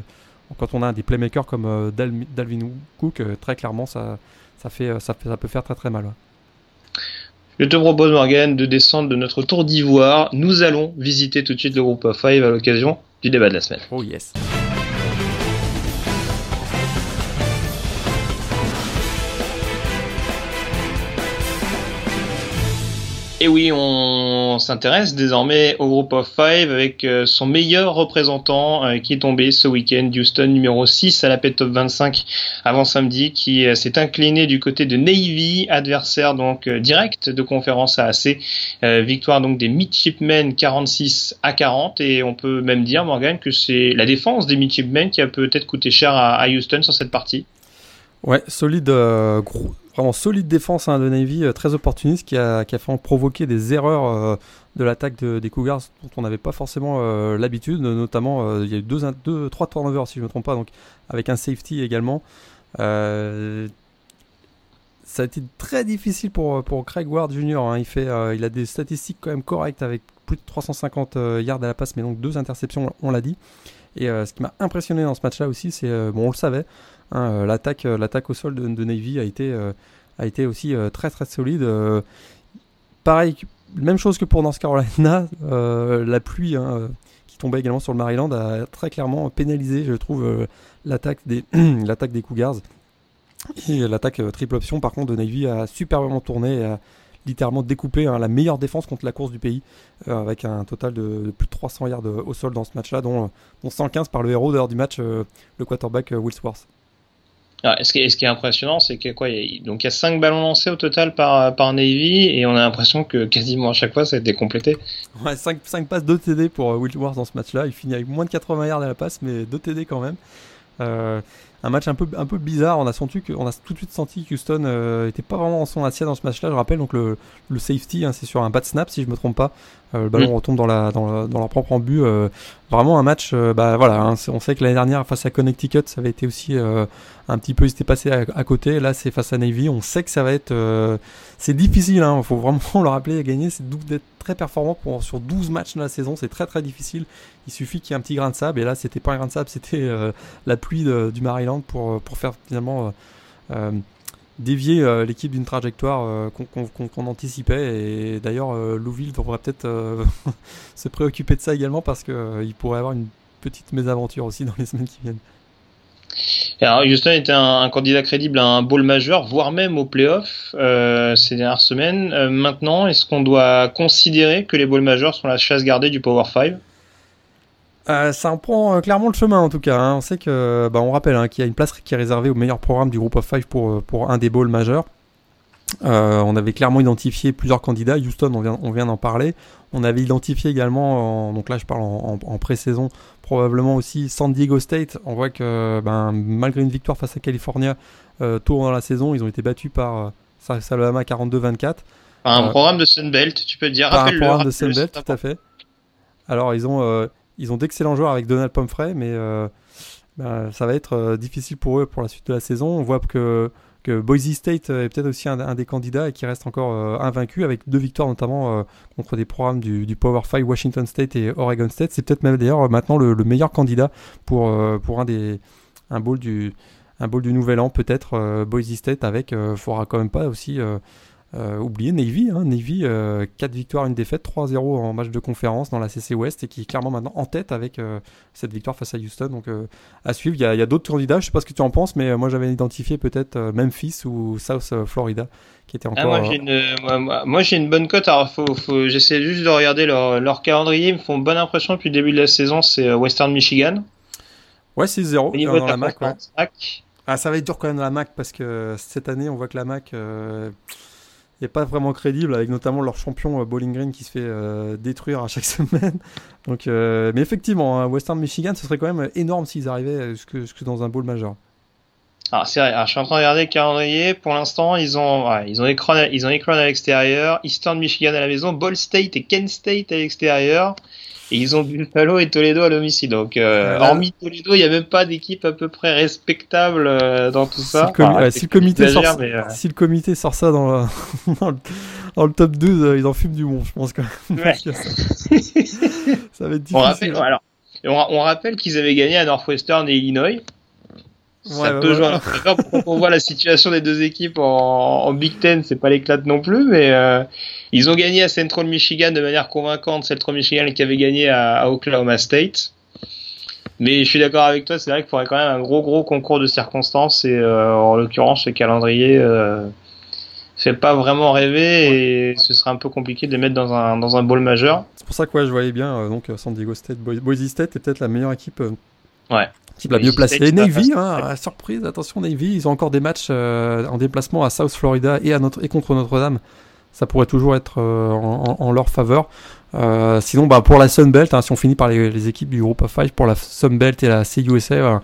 Speaker 2: quand on a des playmakers comme euh, Dalvin Cook, très clairement, ça, ça, fait, ça, ça, peut faire très très mal.
Speaker 1: Je te propose, Morgan, de descendre de notre tour d'ivoire. Nous allons visiter tout de suite le groupe 5 à l'occasion du débat de la semaine.
Speaker 2: Oh yes.
Speaker 1: Et oui, on s'intéresse désormais au Group of Five avec euh, son meilleur représentant euh, qui est tombé ce week-end, Houston numéro 6 à la Pet Top 25 avant samedi, qui euh, s'est incliné du côté de Navy, adversaire donc direct de conférence à AC. victoire donc des Midshipmen 46 à 40 et on peut même dire, Morgan, que c'est la défense des Midshipmen qui a peut-être coûté cher à, Houston sur cette partie.
Speaker 2: Ouais, solide, vraiment solide défense hein, de Navy, euh, très opportuniste, qui a, qui fait provoquer des erreurs euh, de l'attaque des Cougars dont on n'avait pas forcément euh, l'habitude. Notamment, il y a eu deux, deux, trois turnovers si je ne me trompe pas, donc avec un safety également. ça a été très difficile pour, pour Craig Ward Jr. Hein. Il, fait, il a des statistiques quand même correctes avec plus de 350 yards à la passe, mais donc deux interceptions, on l'a dit. Et ce qui m'a impressionné dans ce match-là aussi, c'est, bon, on le savait, Hein, euh, l'attaque, euh, l'attaque au sol de, Navy a été, euh, a été aussi très très solide. pareil, même chose que pour North Carolina, la pluie hein, qui tombait également sur le Maryland a très clairement pénalisé, je trouve, l'attaque des, l'attaque des Cougars. Et l'attaque triple option, par contre, de Navy a superbement tourné et a littéralement découpé hein, la meilleure défense contre la course du pays, avec un total de, plus de 300 yards au sol dans ce match-là, dont, dont, 115 par le héros d'ailleurs du match, le quarterback Willsworth.
Speaker 1: Ce, qui est, ce, qui est, impressionnant, c'est que quoi, il y y a 5 ballons lancés au total par, par Navy et on a l'impression que quasiment à chaque fois ça a été complété.
Speaker 2: Ouais, 5, 5 passes, 2 TD pour euh, Will Wars dans ce match-là. Il finit avec moins de 80 yards à la passe, mais 2 TD quand même. Euh, un match un peu, un peu bizarre. On a, senti que, on a tout de suite senti que Houston n'était euh, pas vraiment en son assiette dans ce match-là. Je rappelle donc le, le safety, hein, c'est sur un bad snap si je me trompe pas. Euh, le ballon mm. retombe dans, la, dans, dans, leur propre but. Euh, vraiment un match, bah voilà, hein, on sait que l'année dernière face à Connecticut, ça avait été aussi un petit peu, ils étaient passés à, côté. Là, c'est face à Navy. On sait que ça va être, c'est difficile. Il hein, faut vraiment le rappeler à gagner. C'est d'être très performant pour, sur 12 matchs de la saison. C'est très très difficile. Il suffit qu'il y ait un petit grain de sable. Et là, c'était pas un grain de sable, c'était la pluie du Maryland pour, pour faire finalement dévier euh, l'équipe d'une trajectoire euh, qu'on anticipait. Et d'ailleurs, euh, Louville devrait peut-être se préoccuper de ça également parce qu'il pourrait avoir une petite mésaventure aussi dans les semaines qui viennent.
Speaker 1: Alors, Houston était un, candidat crédible à un bowl majeur, voire même au playoff ces dernières semaines. maintenant, est-ce qu'on doit considérer que les bowls majeurs sont la chasse gardée du Power 5
Speaker 2: euh, ça en prend euh, clairement le chemin en tout cas. Hein. On sait que, bah, on rappelle hein, qu'il y a une place qui est réservée au meilleur programme du groupe of five pour, euh, pour un des bowls majeurs. on avait clairement identifié plusieurs candidats. Houston, on vient, on vient d'en parler. On avait identifié également, donc là je parle en, pré-saison, probablement aussi San Diego State. On voit que ben, malgré une victoire face à California tôt dans la saison, ils ont été battus par Alabama 42-24.
Speaker 1: Un programme de Sunbelt, tu peux dire.
Speaker 2: un programme de Sunbelt, tout à fait. Alors ils ont ils ont d'excellents joueurs avec Donald Pomfrey, mais euh, bah, ça va être euh, difficile pour eux pour la suite de la saison. On voit que, Boise State est peut-être aussi un, des candidats et qui reste encore euh, invaincu avec deux victoires notamment contre des programmes du, Power 5, Washington State et Oregon State. C'est peut-être même d'ailleurs maintenant le, meilleur candidat pour, pour un des un bowl du un bowl du Nouvel An peut-être Boise State avec il faudra quand même pas aussi euh, oubliez Navy, hein, Navy 4 euh, victoires, une défaite, 3-0 en match de conférence dans la CC West et qui est clairement maintenant en tête avec euh, cette victoire face à Houston. Donc à suivre, il y a, d'autres candidats, je sais pas ce que tu en penses, mais moi j'avais identifié peut-être Memphis ou South Florida qui était ah, encore.
Speaker 1: moi j'ai une, bonne cote, alors faut, faut, j'essaie juste de regarder leur, leur, calendrier, ils me font bonne impression depuis le début de la saison, c'est Western Michigan.
Speaker 2: Ouais, c'est 0 dans la MAC. Ah, ça va être dur quand même dans la MAC parce que cette année on voit que la MAC pas vraiment crédible, avec notamment leur champion euh, Bowling Green qui se fait euh, détruire à chaque semaine. Donc, euh, mais effectivement, hein, Western Michigan, ce serait quand même énorme s'ils arrivaient jusque, dans un bowl majeur.
Speaker 1: Ah, c'est vrai. je suis en train de regarder le calendrier. Pour l'instant, ils ont, ils ont ils ont à l'extérieur, Eastern Michigan à la maison, Ball State et Kent State à l'extérieur. Et ils ont Buffalo et Toledo à domicile. Donc, euh, hormis Toledo, il n'y a même pas d'équipe à peu près respectable euh, dans tout ça.
Speaker 2: Si le, comité sort, euh, si le comité sort ça dans, le, dans, le, top 12, ils en fument du bon, je pense quand même. ça, va être difficile.
Speaker 1: On rappelle, alors, on, rappelle qu'ils avaient gagné à Northwestern et Illinois. Ça peut jouer Quand on voit la situation des deux équipes en, en Big Ten, c'est pas l'éclate non plus, mais ils ont gagné à Central Michigan de manière convaincante, Central Michigan qui avait gagné à, Oklahoma State. Mais je suis d'accord avec toi, c'est vrai qu'il faudrait quand même un gros gros concours de circonstances et euh, en l'occurrence le calendrier euh, fait pas vraiment rêver et ce serait un peu compliqué de les mettre dans un, dans un bowl majeur.
Speaker 2: C'est pour ça que je voyais bien euh, donc San Diego State, Boise State est peut-être la meilleure équipe.
Speaker 1: ouais.
Speaker 2: Qui la mieux placée. Navy, hein, surprise, attention Navy, ils ont encore des matchs en déplacement à South Florida et, à notre, et contre Notre-Dame ça pourrait toujours être euh, en, leur faveur. Euh, sinon, bah, pour la Sunbelt, hein, si on finit par les, équipes du groupe of five, pour la Sunbelt et la CUSA, il euh,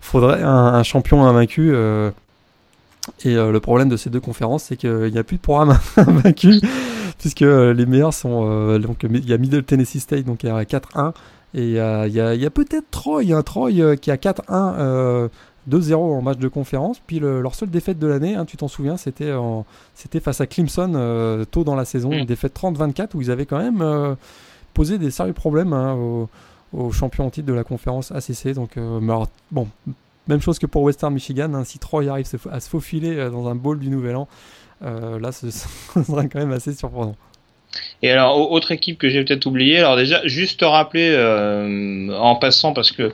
Speaker 2: faudrait un, champion invaincu. et le problème de ces deux conférences, c'est qu'il n'y a plus de programme invaincu, puisque les meilleurs sont. donc, il y a Middle Tennessee State, donc il y a 4-1. Et il y a, peut-être Troy, un Troy qui a 4-1 2-0 en match de conférence. Puis leur seule défaite de l'année, hein, tu t'en souviens, c'était, c'était face à Clemson euh, tôt dans la saison, mm. une défaite 30-24 où ils avaient quand même euh, posé des sérieux problèmes hein, aux, champions en titre de la conférence ACC. Donc, euh, bon, même chose que pour Western Michigan. Hein, si Troy arrive à se faufiler dans un bowl du Nouvel An, là, ce serait quand même assez surprenant.
Speaker 1: Et alors, autre équipe que j'ai peut-être oublié, alors déjà, juste te rappeler euh, en passant parce que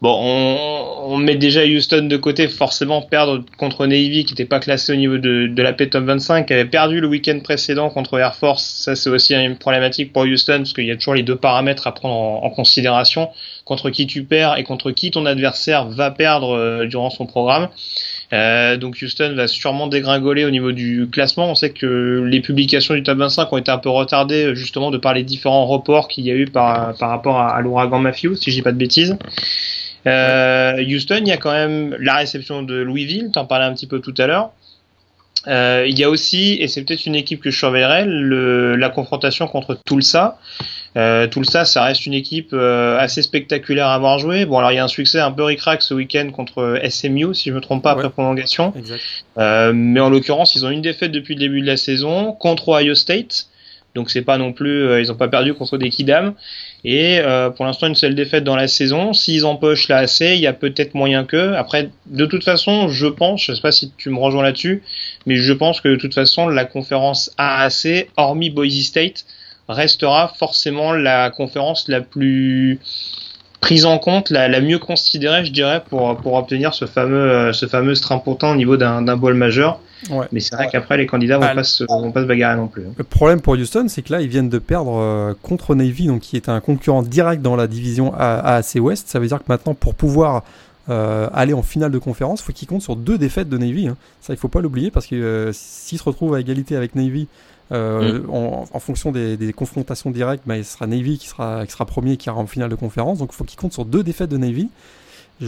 Speaker 1: bon, on, on, met déjà Houston de côté, forcément perdre contre Navy qui n'était pas classé au niveau de, de la P Top 25, qui avait perdu le week-end précédent contre Air Force. Ça, c'est aussi une problématique pour Houston parce qu'il y a toujours les deux paramètres à prendre en, en, considération contre qui tu perds et contre qui ton adversaire va perdre euh, durant son programme. Euh, donc Houston va sûrement dégringoler au niveau du classement. On sait que les publications du top 25 ont été un peu retardées justement de par les différents reports qu'il y a eu par, par rapport à, à l'ouragan Matthew, si je dis pas de bêtises. Euh, Houston, il y a quand même la réception de Louisville, t'en parlais un petit peu tout à l'heure. Euh, il y a aussi, et c'est peut-être une équipe que je surveillerai, le, la confrontation contre Tulsa. Euh, Tulsa, ça reste une équipe euh, assez spectaculaire à avoir joué. Bon, alors il y a un succès un peu ric-rac ce week-end contre SMU, si je me trompe pas, après prolongation. Euh, mais en l'occurrence, ils ont une défaite depuis le début de la saison contre Ohio State. Donc c'est pas non plus, euh, ils ont pas perdu contre des Kidam. Et euh, pour l'instant, une seule défaite dans la saison. S'ils empochent la AC, il y a peut-être moyen que. Après, de toute façon, je pense, je sais pas si tu me rejoins là-dessus, mais je pense que de toute façon, la conférence AAC, hormis Boise State, restera forcément la conférence la plus prise en compte, la, la, mieux considérée, je dirais, pour, pour obtenir ce fameux, ce fameux strapontin au niveau d'un bol majeur. Ouais. Mais c'est vrai ouais. qu'après, les candidats vont, pas se, vont pas se bagarrer non plus.
Speaker 2: Le problème pour Houston, c'est que là, ils viennent de perdre euh, contre Navy, donc qui est un concurrent direct dans la division AAC West. Ça veut dire que maintenant, pour pouvoir euh, aller en finale de conférence, faut qu'ils comptent sur deux défaites de Navy. Hein. Ça, il faut pas l'oublier parce que euh, s'ils se retrouvent à égalité avec Navy euh, mm. en, en, fonction des, des, confrontations directes, bah, il sera Navy qui sera, qui sera premier, qui ira en finale de conférence. Donc il faut qu'ils comptent sur deux défaites de Navy.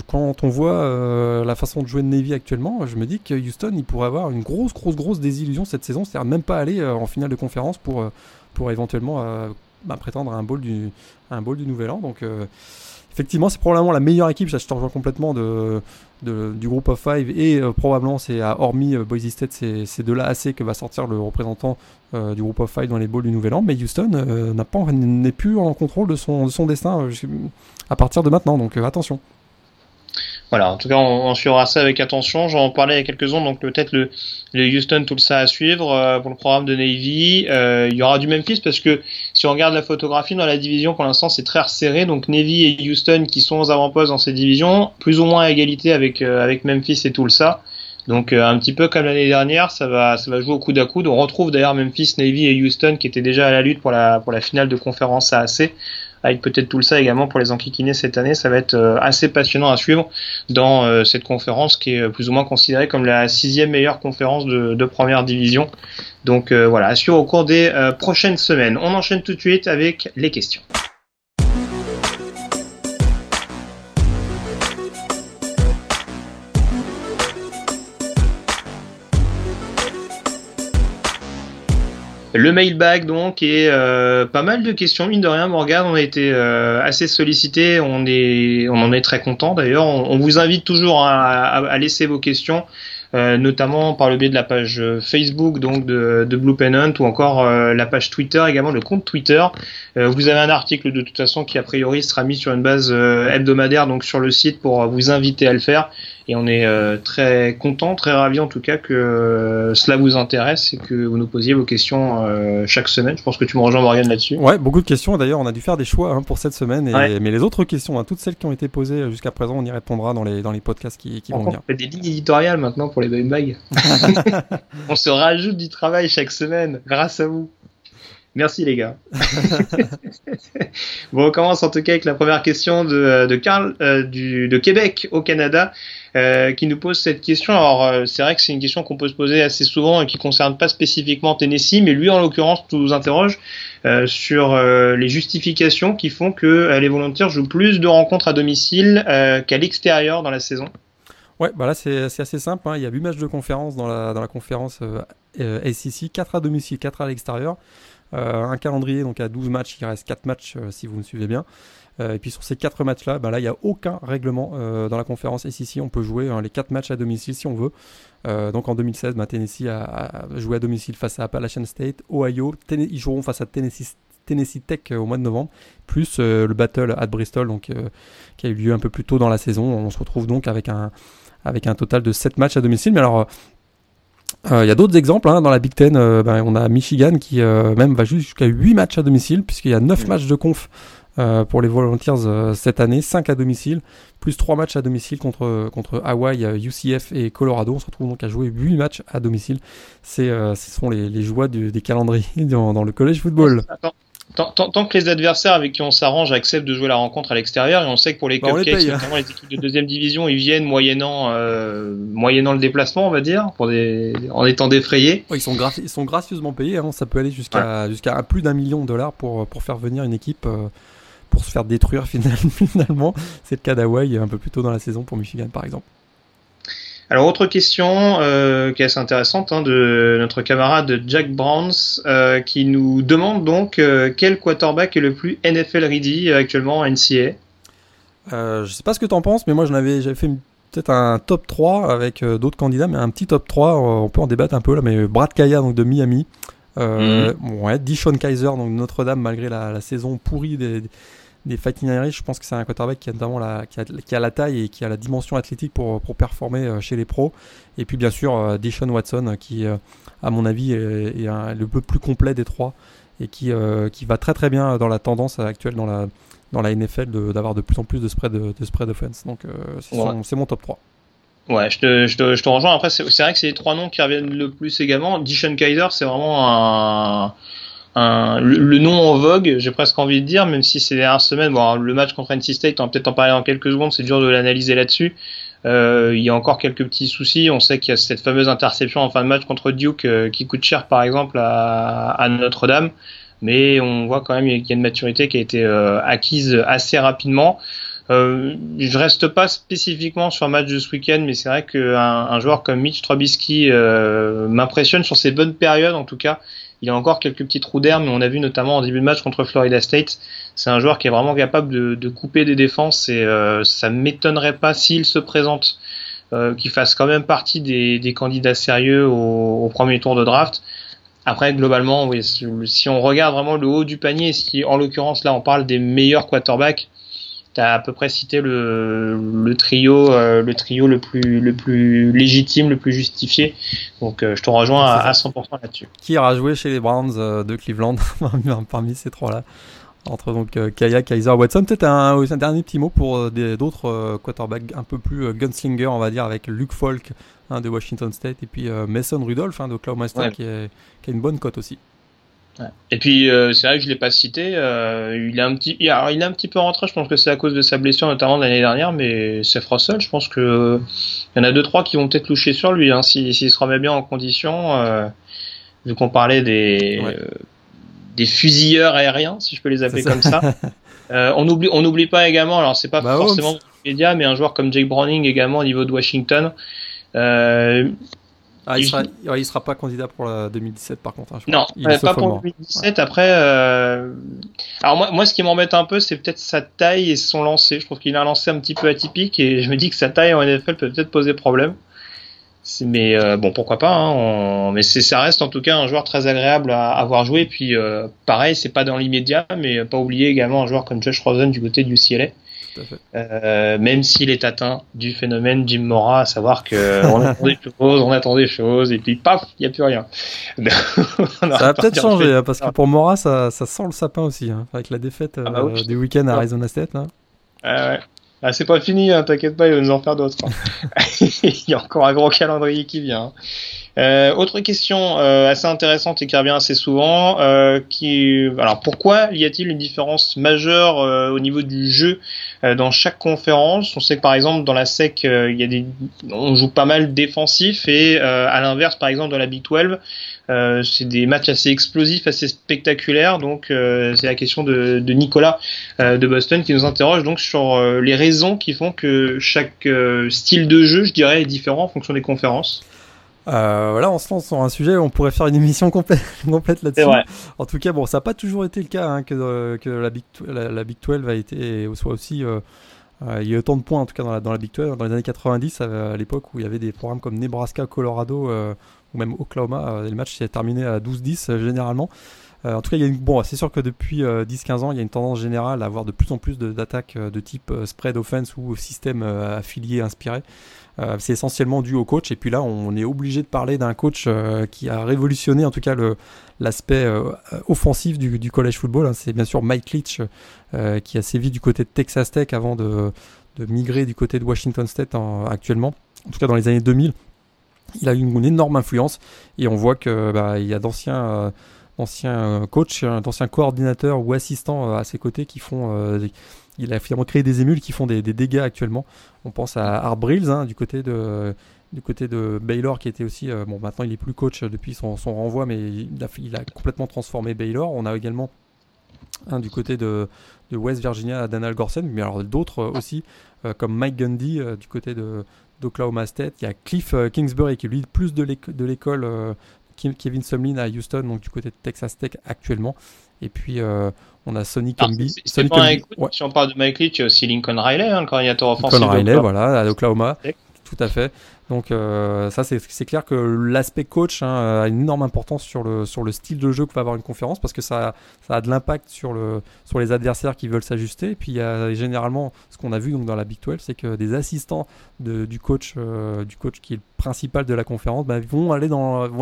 Speaker 2: Quand on voit euh, la façon de jouer de Navy actuellement, je me dis que Houston, il pourrait avoir une grosse, grosse, grosse désillusion cette saison, c'est-à-dire même pas aller euh, en finale de conférence pour, pour éventuellement bah, prétendre à un bowl du, à un bowl du Nouvel An. Donc effectivement, c'est probablement la meilleure équipe, ça je te rejoins complètement, de, de, du groupe of five et probablement, c'est hormis Boise State, c'est de là assez que va sortir le représentant du groupe of five dans les bowls du Nouvel An. Mais Houston n'a pas n'est plus en contrôle de son, de son destin à partir de maintenant, donc attention.
Speaker 1: Voilà, en tout cas, on, suivra ça avec attention. J'en parlais il y a quelques uns, donc peut-être le, le Houston, tout ça à suivre euh, pour le programme de Navy. Euh, il y aura du Memphis parce que si on regarde la photographie dans la division, pour l'instant, c'est très resserré. Donc Navy et Houston qui sont aux avant-postes dans ces divisions, plus ou moins à égalité avec euh, avec Memphis et tout ça. Donc euh, un petit peu comme l'année dernière, ça va ça jouer au coude à coude. On retrouve d'ailleurs Memphis, Navy et Houston qui étaient déjà à la lutte pour la finale de conférence AAC avec peut-être tout ça également pour les enquiquinés cette année. Ça va être euh, assez passionnant à suivre dans euh, cette conférence qui est plus ou moins considérée comme la sixième meilleure conférence de, de première division. Donc voilà, à suivre au cours des prochaines semaines. On enchaîne tout de suite avec les questions. Le mailbag donc et euh, pas mal de questions. Mine de rien Morgan on a été euh, assez sollicité. On on en est très content d'ailleurs. On, vous invite toujours à, laisser vos questions euh, notamment par le biais de la page Facebook donc de, de Blue Pennant ou encore la page Twitter également le compte Twitter. Vous avez un article de toute façon qui a priori sera mis sur une base hebdomadaire donc sur le site pour vous inviter à le faire et on est euh, très content, très ravi en tout cas que euh, cela vous intéresse et que vous nous posiez vos questions euh, chaque semaine. Je pense que tu me rejoins Morgane là-dessus.
Speaker 2: Ouais, beaucoup de questions. D'ailleurs, on a dû faire des choix hein, pour cette semaine. Et, ouais. Mais les autres questions, hein, toutes celles qui ont été posées jusqu'à présent, on y répondra dans les, dans les podcasts qui, qui vont venir.
Speaker 1: On fait des lignes éditoriales maintenant pour les bags. on se rajoute du travail chaque semaine grâce à vous. Merci les gars. bon, on commence en tout cas avec la première question de, de Karl euh, du, de Québec au Canada euh, qui nous pose cette question. Alors euh, c'est vrai que c'est une question qu'on peut se poser assez souvent et qui concerne pas spécifiquement Tennessee, mais lui en l'occurrence nous interroge sur les justifications qui font que les volontaires jouent plus de rencontres à domicile qu'à l'extérieur dans la saison.
Speaker 2: Ouais, bah là c'est assez simple. Hein. Il y a 8 matchs de conférence dans la, dans la conférence SEC, 4 à domicile, 4 à l'extérieur. Euh, un calendrier donc à 12 matchs, il reste 4 matchs euh, si vous me suivez bien. Euh, et puis sur ces 4 matchs-là, bah là il n'y a aucun règlement dans la conférence SEC. On peut jouer hein, les 4 matchs à domicile si on veut. donc en 2016, bah, Tennessee a, joué à domicile face à Appalachian State, Ohio. Ils joueront face à Tennessee, Tennessee Tech au mois de novembre, plus le battle à Bristol donc, qui a eu lieu un peu plus tôt dans la saison. On se retrouve donc avec un, avec un total de 7 matchs à domicile. Mais alors Il y a d'autres exemples hein, dans la Big Ten. Ben, on a Michigan qui même va jusqu'à 8 matchs à domicile, puisqu'il y a 9 matchs de conf pour les Volunteers cette année, 5 à domicile, plus 3 matchs à domicile contre, contre Hawaii, UCF et Colorado. On se retrouve donc à jouer 8 matchs à domicile. C'est, ce sont les, les joies des calendriers dans, dans, le college football.
Speaker 1: Tant, tant, que les adversaires avec qui on s'arrange acceptent de jouer la rencontre à l'extérieur, et on sait que pour les bah, cupcakes, notamment les équipes de deuxième division, ils viennent moyennant, euh, moyennant le déplacement, on va dire, pour des, en étant défrayés.
Speaker 2: ils, sont ils sont gracieusement payés, hein. ça peut aller jusqu'à jusqu'à plus d'un million de dollars pour, pour faire venir une équipe euh, pour se faire détruire finalement. C'est le cas d'Hawaï un peu plus tôt dans la saison pour Michigan par exemple.
Speaker 1: Alors autre question euh, qui est assez intéressante hein, de notre camarade Jack Browns euh, qui nous demande donc euh, quel quarterback est le plus NFL ready actuellement en NCA.
Speaker 2: Je sais pas ce que tu en penses, mais moi j'en avais j'avais fait peut-être un top 3 avec d'autres candidats, mais un petit top 3, on peut en débattre un peu là, mais Brad Kaya donc de Miami, mm. ouais, Dishon Kaiser donc Notre-Dame malgré la, la, saison pourrie des, des Fighting Irish, je pense que c'est un quarterback qui a notamment la, qui a, la taille et qui a la dimension athlétique pour, pour performer euh, chez les pros. Et puis bien sûr, euh, Deshaun Watson, qui, euh, à mon avis, est, le peu plus complet des trois et qui, qui va très très bien dans la tendance actuelle dans la, dans la NFL d'avoir de, plus en plus de spread, de, spread offense. Donc c'est mon top 3.
Speaker 1: Ouais, je te, je te, je te rejoins. Après, c'est vrai que c'est les trois noms qui reviennent le plus également. Dishon Kaiser, c'est vraiment un le, nom en vogue, j'ai presque envie de dire, même si ces dernières semaines, bon, le match contre NC State, on va peut-être en parler dans quelques secondes, c'est dur de l'analyser là-dessus. Euh, il y a encore quelques petits soucis. On sait qu'il y a cette fameuse interception en fin de match contre Duke euh, qui coûte cher, par exemple, à, Notre-Dame. Mais on voit quand même qu'il y a une maturité qui a été euh, acquise assez rapidement. Euh, je reste pas spécifiquement sur un match de ce week-end, mais c'est vrai qu'un un joueur comme Mitch Trubisky m'impressionne sur ses bonnes périodes, en tout cas. Il a encore quelques petits trous d'air, mais on a vu notamment en début de match contre Florida State, c'est un joueur qui est vraiment capable de, couper des défenses et euh, ça m'étonnerait pas s'il se présente, euh, qu'il fasse quand même partie des, candidats sérieux au, premier tour de draft. Après, globalement, si on regarde vraiment le haut du panier, si en l'occurrence là on parle des meilleurs quarterbacks, tu as à peu près cité le, le trio, euh, le trio le plus, le plus légitime, le plus justifié. Donc euh, je te rejoins à, 100% là-dessus.
Speaker 2: Qui aura joué chez les Browns euh, de Cleveland parmi ces trois-là? Entre donc Kaya, Kaiser, Watson. Peut-être un, un, dernier petit mot pour d'autres quarterbacks un peu plus gunslinger, on va dire, avec Luke Falk hein, de Washington State et puis Mason Rudolph hein, de Oklahoma State qui, qui a une bonne cote aussi.
Speaker 1: Et puis euh, c'est vrai que je l'ai pas cité. Euh, il est un petit, il, a, il est un petit peu rentré. Je pense que c'est à cause de sa blessure notamment l'année dernière. Mais Seth Russell, je pense que il y en a deux trois qui vont peut-être loucher sur lui hein, s'il se remet bien en condition. Euh, vu qu'on parlait des des fusilleurs aériens, si je peux les appeler comme ça. on oublie, on n'oublie pas également. Alors c'est pas bah, forcément média, mais un joueur comme Jake Browning également au niveau de Washington. Euh,
Speaker 2: ah, il, sera, il sera pas candidat pour la 2017 par contre. Hein,
Speaker 1: non, pas pour 2017. Après, euh... alors moi, moi, ce qui m'embête un peu, c'est peut-être sa taille et son lancer. Je trouve qu'il a un lancer un petit peu atypique et je me dis que sa taille en NFL peut peut-être poser problème. Mais euh, bon, pourquoi pas. Hein, Mais ça reste en tout cas un joueur très agréable à avoir joué. Puis euh, pareil, c'est pas dans l'immédiat, mais pas oublier également un joueur comme Josh Rosen du côté du Euh, même s'il est atteint du phénomène Jim Mora, à savoir que on attend des choses, on attend des choses, et puis paf, il n'y a plus rien.
Speaker 2: ça va peut-être changer, hein, parce que pour Mora, ça, ça sent le sapin aussi, hein, avec la défaite ah bah euh, du week-end à Arizona State. Hein.
Speaker 1: ouais. Ah, c'est pas fini, hein, t'inquiète pas, il va nous en faire d'autres. il y a encore un gros calendrier qui vient. Euh, autre question euh, assez intéressante et qui revient assez souvent, euh, qui, alors pourquoi y a-t-il une différence majeure euh, au niveau du jeu euh, dans chaque conférence? On sait que par exemple dans la SEC, il y a des, on joue pas mal défensif et à l'inverse, par exemple dans la Big 12, c'est des matchs assez explosifs, assez spectaculaires. Donc c'est la question de, de Nicolas de Boston qui nous interroge donc sur les raisons qui font que chaque style de jeu, je dirais, est différent en fonction des conférences.
Speaker 2: Euh, voilà, on se lance sur un sujet, on pourrait faire une émission complète, complète là-dessus. En tout cas, bon, ça n'a pas toujours été le cas hein, que, euh, que la, Big, la, Big 12 a été, soit aussi, euh, euh, il y a eu autant de points en tout cas dans la, dans la Big 12 dans les années 90, à, l'époque où il y avait des programmes comme Nebraska, Colorado ou même Oklahoma, le match s'est terminé à 12-10 généralement. En tout cas, bon, c'est sûr que depuis 10-15 ans, il y a une tendance générale à avoir de plus en plus d'attaques de, type spread offense ou système affilié inspiré. c'est essentiellement dû au coach. Et puis là, on est obligé de parler d'un coach qui a révolutionné, en tout cas, l'aspect offensif du, college football. Hein. C'est bien sûr Mike Leach qui a sévi du côté de Texas Tech avant de, de migrer du côté de Washington State actuellement, en tout cas dans les années 2000. Il a eu une, énorme influence et on voit que bah, il y a d'anciens euh, euh, coachs, euh, d'anciens coordinateurs ou assistants à ses côtés qui font. il a finalement créé des émules qui font des, dégâts actuellement. On pense à Art Brills hein, du côté de Baylor qui était aussi bon maintenant il est plus coach depuis son, renvoi mais il a, complètement transformé Baylor on a également hein, du côté de, West Virginia Daniel Gorsen mais alors d'autres aussi euh, comme Mike Gundy euh, du côté de d'Oklahoma State. Il y a Cliff euh, Kingsbury qui lui plus de l'école Kevin Sumlin à Houston, donc du côté de Texas Tech actuellement. Et puis on a Sonny Combi.
Speaker 1: Si on parle de Mike Leach, il y a aussi Lincoln Riley, hein, le coordinateur offensif.
Speaker 2: Lincoln Riley, voilà, à Oklahoma. Tout à fait. Donc euh, ça c'est clair que l'aspect coach hein, a une énorme importance sur le, style de jeu que va avoir une conférence parce que ça, a de l'impact sur, le, sur les adversaires qui veulent s'ajuster. Et puis généralement ce qu'on a vu dans la Big 12, c'est que des assistants de, du, coach, euh, du coach qui est le principal de la conférence bah, vont,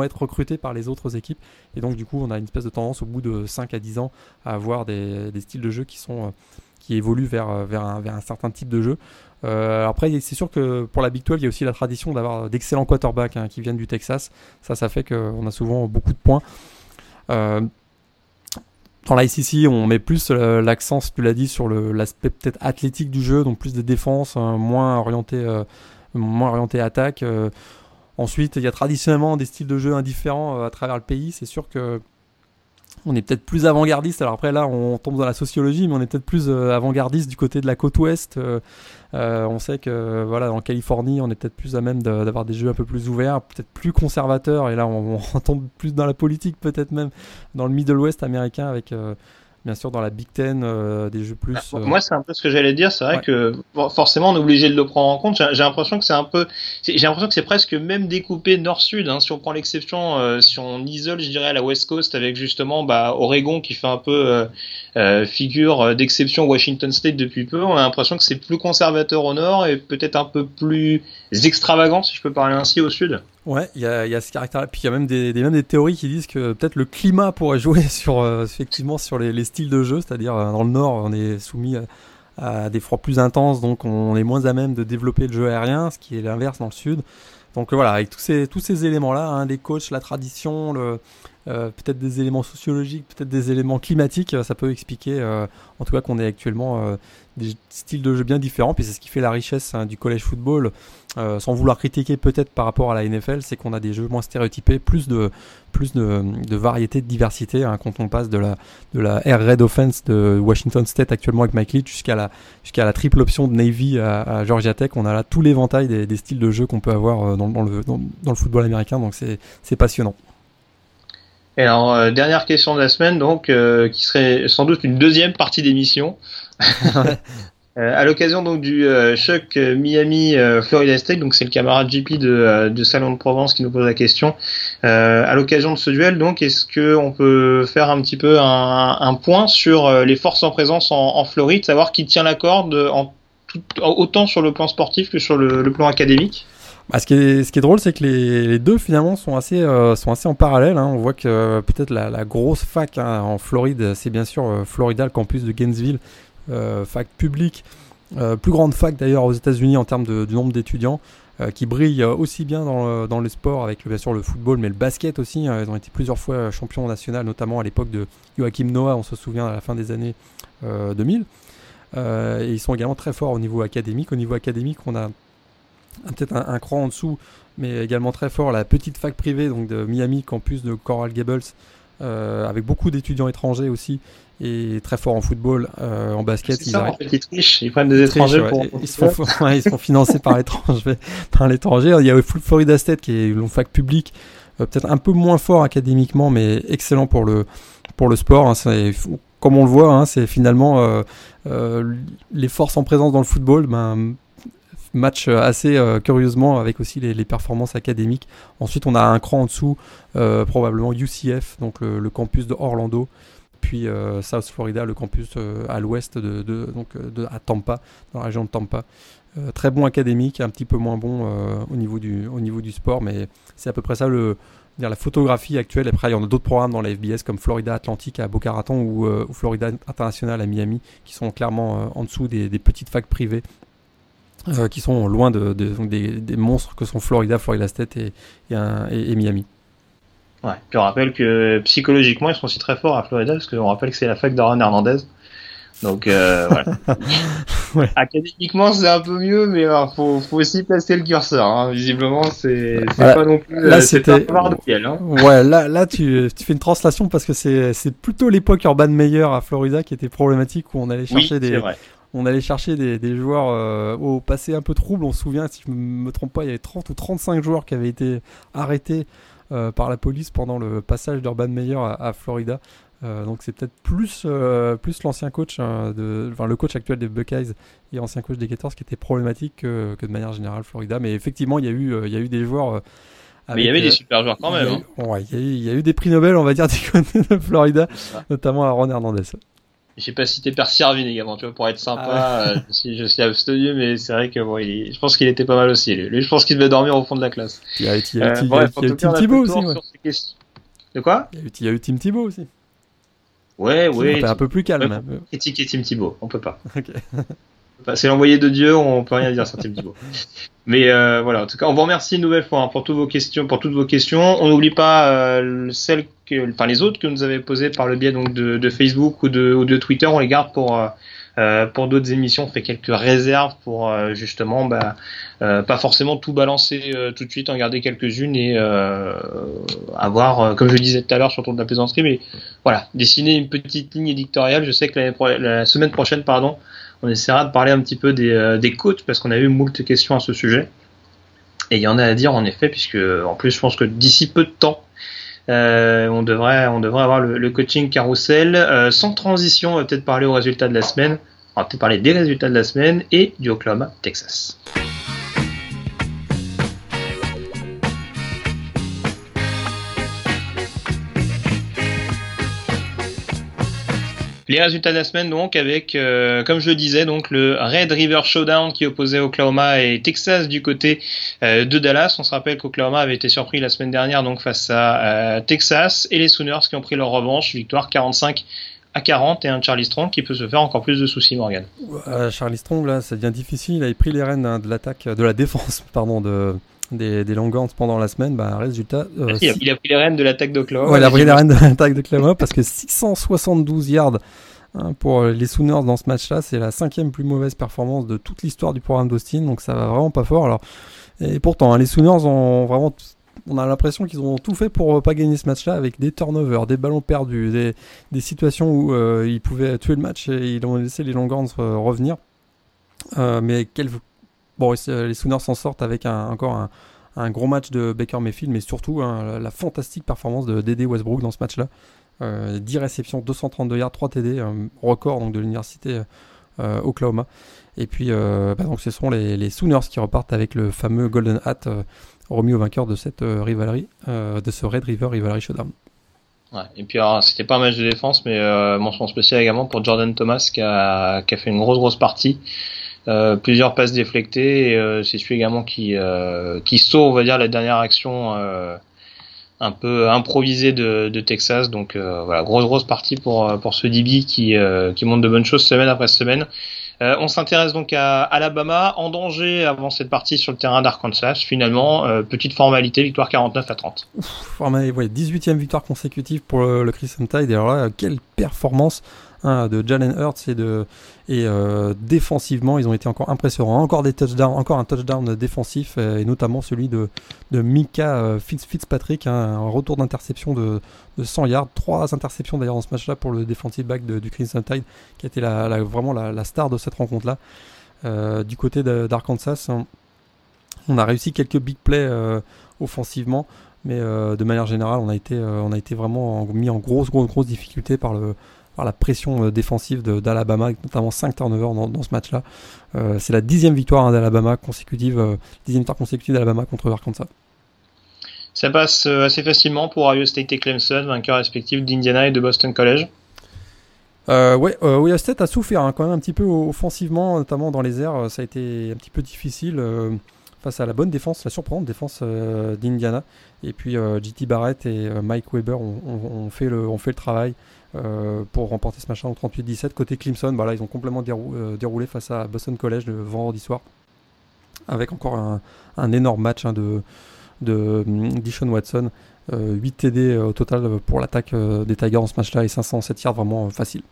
Speaker 2: être recrutés par les autres équipes. Et donc du coup on a une espèce de tendance au bout de 5 à 10 ans à avoir des, styles de jeu qui sont... Euh, vers un certain type de jeu. Euh, après, c'est sûr que pour la Big 12, il y a aussi la tradition d'avoir d'excellents quarterbacks hein, qui viennent du Texas. Ça, ça fait qu'on a souvent beaucoup de points. Euh, dans l'ICC, on met plus euh, l'accent, tu l'as dit, sur l'aspect peut-être athlétique du jeu, donc plus de défense, hein, moins orienté, moins orienté attaque. ensuite, il y a traditionnellement des styles de jeu indifférents à travers le pays. C'est sûr que on est peut-être plus avant-gardiste. Alors après là, on tombe dans la sociologie, mais on est peut-être plus euh, avant-gardiste du côté de la côte ouest. Euh, euh, on sait que voilà, en Californie, on est peut-être plus à même d'avoir des jeux un peu plus ouverts, peut-être plus conservateurs. Et là, on, on tombe plus dans la politique, peut-être même dans le Middle West américain avec bien sûr dans la Big Ten euh, des jeux plus. Bah,
Speaker 1: euh, moi, c'est un peu ce que j'allais dire. C'est vrai que forcément, on est obligé de le prendre en compte. J'ai l'impression que c'est un peu, j'ai l'impression que c'est presque même découpé nord-sud. Hein. Si on prend l'exception, euh, si on isole, je dirais, la West Coast avec justement bah, Oregon qui fait un peu figure d'exception Washington State depuis peu, on a l'impression que c'est plus conservateur au nord et peut-être un peu plus extravagant, si je peux parler ainsi, au sud.
Speaker 2: Ouais, il y y a, ce caractère-là. Puis il y a même des, des, même des théories qui disent que peut-être le climat pourrait jouer sur, euh, effectivement sur les, les, styles de jeu. C'est-à-dire, euh, dans le nord, on est soumis à, des froids plus intenses, donc on est moins à même de développer le jeu aérien, ce qui est l'inverse dans le sud. Donc voilà, avec tous ces, tous ces éléments-là, hein, les coachs, la tradition, le, euh, peut-être des éléments sociologiques, peut-être des éléments climatiques, ça peut expliquer en tout cas qu'on est actuellement des styles de jeu bien différents. Puis c'est ce qui fait la richesse hein, du college football euh, sans vouloir critiquer peut-être par rapport à la NFL, c'est qu'on a des jeux moins stéréotypés, plus de, plus de, variété, de diversité, hein, quand on passe de la, de la Air Red Offense de Washington State actuellement avec Mike Leach jusqu'à la, jusqu'à la triple option de Navy à, Georgia Tech. On a là tout l'éventail des, styles de jeu qu'on peut avoir euh, dans, dans, le, dans, le football américain, donc c'est passionnant.
Speaker 1: Et alors, euh, dernière question de la semaine, donc, qui serait sans doute une deuxième partie d'émission. Euh, à l'occasion donc du euh, choc euh, Miami Florida State, donc c'est le camarade JP de, de Salon de Provence qui nous pose la question. à l'occasion de ce duel, donc est-ce que on peut faire un petit peu un, un point sur les forces en présence en, en, Floride, savoir qui tient la corde en tout, autant sur le plan sportif que sur le, le plan académique?
Speaker 2: Bah, ce, qui est, drôle, c'est que les, deux finalement sont assez, assez en parallèle. Hein. On voit que peut-être la, grosse fac hein, en Floride, c'est bien sûr Florida, le campus de Gainesville, euh, fac publique, euh, plus grande fac d'ailleurs aux États-Unis en termes du nombre d'étudiants. Euh, qui brille aussi bien dans, dans les sports avec bien sûr le football mais le basket aussi. ils ont été plusieurs fois champions nationaux, notamment à l'époque de Joachim Noah, on se souvient à la fin des années 2000. et ils sont également très forts au niveau académique. Au niveau académique, on a peut-être un, cran en dessous, mais également très fort la petite fac privée donc de Miami, campus de Coral Gables, avec beaucoup d'étudiants étrangers aussi, et très fort en football, euh, en basket.
Speaker 1: Ils, ça, ils, trichent, ils prennent des étrangers pour.
Speaker 2: Ils, se font, ils sont financés par l'étranger. Par l'étranger. Il y a Florida State qui est une fac publique, euh, peut-être un peu moins fort académiquement, mais excellent pour le pour le sport. Hein. comme on le voit, hein, c'est finalement euh, euh, les forces en présence dans le football. Ben, match assez curieusement avec aussi les, performances académiques. Ensuite, on a un cran en dessous, probablement UCF, donc le, campus de Orlando, puis South Florida, le campus à l'ouest de, donc à Tampa, dans la région de Tampa. très bon académique, un petit peu moins bon au, niveau du, sport, mais c'est à peu près ça le, dire la photographie actuelle. Après, il y en a d'autres programmes dans la FBS comme Florida Atlantique à Boca Raton ou, euh, Florida International à Miami qui sont clairement euh, en dessous des, petites facs privées. Euh, qui sont loin de, des, monstres que sont Florida, Florida State et, et, Miami.
Speaker 1: Ouais, puis on rappelle que psychologiquement, ils sont aussi très forts à Florida, parce qu'on rappelle que c'est la fac d'Aaron Hernandez. Donc euh, voilà. Académiquement, c'est un peu mieux, mais il faut, faut, aussi placer le curseur. Hein. Visiblement, c'est pas non plus.
Speaker 2: Là, euh, c'était. Hein. Ouais, là, là, tu, tu fais une translation parce que c'est plutôt l'époque Urban Meyer à Florida qui était problématique où on allait chercher des. On allait chercher des, des joueurs euh, au passé un peu trouble. On se souvient, si je me trompe pas, il y avait 30 ou 35 joueurs qui avaient été arrêtés euh, par la police pendant le passage d'Urban Meyer à, à Florida. Euh, donc c'est peut-être plus, plus l'ancien coach, hein, de, enfin, le coach actuel des Buckeyes et ancien coach des Gators qui était problématique que, de manière générale Florida. Mais effectivement, il y a eu, il y a eu des joueurs.
Speaker 1: mais il y avait des super joueurs quand même.
Speaker 2: Il y, hein. il, y a eu, des prix Nobel, on va dire, du côté de Florida, notamment à Ron Hernandez.
Speaker 1: J'ai pas cité Percy Harvin également, tu vois, pour être sympa. Ah je, suis, je suis abstenu, mais c'est vrai que bon, il, je pense qu'il était pas mal aussi. Lui, je pense qu'il devait dormir au fond de la classe.
Speaker 2: Il y a eu, Tim Thibault aussi.
Speaker 1: De quoi?
Speaker 2: Il y a eu Tim Thibault aussi.
Speaker 1: Ouais, ouais.
Speaker 2: un peu plus calme.
Speaker 1: critiquer Tim Thibault, on peut pas. C'est l'envoyé de Dieu, on peut rien dire sur Tim Thibault. Mais euh, voilà, en tout cas, on vous remercie une nouvelle fois hein, pour toutes vos questions, pour toutes vos questions. On n'oublie pas euh, celles que, enfin les autres que nous avez posées par le biais donc de, de Facebook ou de, ou de Twitter, on les garde pour euh, euh, pour d'autres émissions, on fait quelques réserves pour euh, justement bah, euh, pas forcément tout balancer tout de suite, en garder quelques-unes et avoir, comme je disais tout à l'heure sur le tour de la plaisanterie, mais voilà, dessiner une petite ligne éditoriale. Je sais que la semaine prochaine, pardon, on essaiera de parler un petit peu des, des coachs parce qu'on a eu moult questions à ce sujet. Et il y en a à dire en effet, puisque en plus je pense que d'ici peu de temps, euh, on devrait, on devrait avoir le, coaching carousel euh, sans transition. On va peut-être parler aux résultats de la semaine. On va peut-être parler des résultats de la semaine et du Oklahoma, Texas. Les résultats de la semaine donc avec, euh, comme je le disais, donc le Red River Showdown qui opposait Oklahoma et Texas du côté euh, de Dallas. On se rappelle qu'Oklahoma avait été surpris la semaine dernière donc face à euh, Texas et les Sooners qui ont pris leur revanche, victoire 45 à 40 et un Charlie Strong qui peut se faire encore plus de soucis, Morgan.
Speaker 2: Charlie Strong là, ça devient difficile. Il a pris les rênes hein, de l'attaque, de la défense, pardon, de des, des pendant la semaine, bah, résultat.
Speaker 1: Euh, il, a, pris les rênes de l'attaque d'Oklahoma.
Speaker 2: Ouais, il a pris les rênes de l'attaque d'Oklahoma parce que 672 yards hein, pour les Sooners dans ce match-là, c'est la cinquième plus mauvaise performance de toute l'histoire du programme d'Austin, donc ça va vraiment pas fort. Alors, et pourtant, hein, les Sooners ont vraiment. On a l'impression qu'ils ont tout fait pour pas gagner ce match-là avec des turnovers, des ballons perdus, des, des situations où euh, ils pouvaient tuer le match et ils ont laissé les Longhorns euh, revenir. Euh, mais quel Bon, les Sooners s'en sortent avec encore un, gros match de Baker Mayfield, mais surtout hein, la, fantastique performance de Dédé Westbrook dans ce match-là. 10 euh, réceptions, 232 yards, 3 TD, un record donc, de l'université euh, Oklahoma. Et puis, euh, bah, donc, ce sont les, Sooners qui repartent avec le fameux Golden Hat remis au vainqueur de cette rivalerie, de ce Red River Rivalry Showdown.
Speaker 1: Et puis c'était pas un match de défense, mais mention spéciale également pour Jordan Thomas qui a, qui a fait une grosse grosse partie. Euh, plusieurs passes déflectées. Euh, c'est celui également qui euh, qui sauve, on va dire, la dernière action un peu improvisée de, de Texas. Donc voilà, grosse grosse partie pour pour ce DB qui qui montre de bonnes choses semaine après semaine. on s'intéresse donc à Alabama en danger avant cette partie sur le terrain d'Arkansas. Finalement, petite formalité, victoire 49 à 30.
Speaker 2: Ouf, ouais, 18e victoire consécutive pour le, le Crimson Tide. Et alors là, quelle performance Hein, de Jalen Hurts et, euh, défensivement, ils ont été encore impressionnants. Encore des touchdowns, encore un touchdown défensif euh, et notamment celui de, de Mika euh, Fitzpatrick, hein, un retour d'interception de, de, 100 yards, trois interceptions d'ailleurs dans ce match-là pour le defensive back du Crimson Tide, qui a été la, vraiment la, star de cette rencontre-là. du côté d'Arkansas, on a réussi quelques big plays offensivement, mais de manière générale, on a été, on a été vraiment mis en grosse, grosse, grosse difficulté par le, par la pression défensive d'Alabama, notamment 5 turnovers dans, dans ce match-là. c'est la dixième victoire hein, d'Alabama consécutive, dixième victoire consécutive d'Alabama contre Arkansas.
Speaker 1: Ça passe assez facilement pour Ohio State et Clemson, vainqueurs respectifs d'Indiana et de Boston College.
Speaker 2: Euh, ouais, euh, Ohio State a souffert hein, quand même un petit peu offensivement, notamment dans les airs. Ça a été un petit peu difficile euh, face à la bonne défense, la surprenante défense euh, d'Indiana. Et puis JT Barrett et Mike Weber ont, fait le, ont fait le travail pour remporter ce machin en 38-17. Côté Clemson, bah ils ont complètement déroulé face à Boston College le vendredi soir. Avec encore un, énorme match hein, de, de Dishon Watson. 8 TD au total pour l'attaque des Tigers dans ce match-là et 507 yards vraiment facile.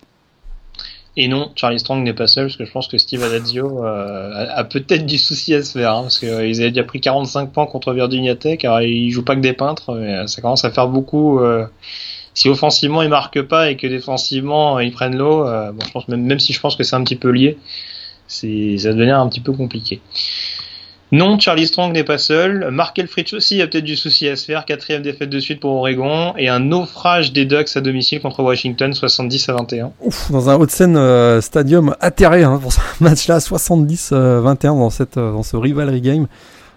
Speaker 1: Et non, Charlie Strong n'est pas seul, parce que je pense que Steve Adazio euh, a, peut-être du souci à se faire, hein, parce qu'ils euh, avaient déjà pris 45 points contre Virginia Tech, alors ils jouent pas que des peintres, euh, ça commence à faire beaucoup. Si offensivement ils marquent pas et que défensivement ils prennent l'eau, bon, je pense même, même si je pense que c'est un petit peu lié, c'est ça devenir un petit peu compliqué. Non, Charlie Strong n'est pas seul. Mark Elfrich aussi a peut-être du souci à se faire. Quatrième défaite de suite pour Oregon. Et un naufrage des Ducks à domicile contre Washington, 70 à 21.
Speaker 2: Ouf, dans un Haute-Seine euh, Stadium atterré hein, pour ce match-là, 70-21 euh, dans, cette, euh, dans ce rivalry game.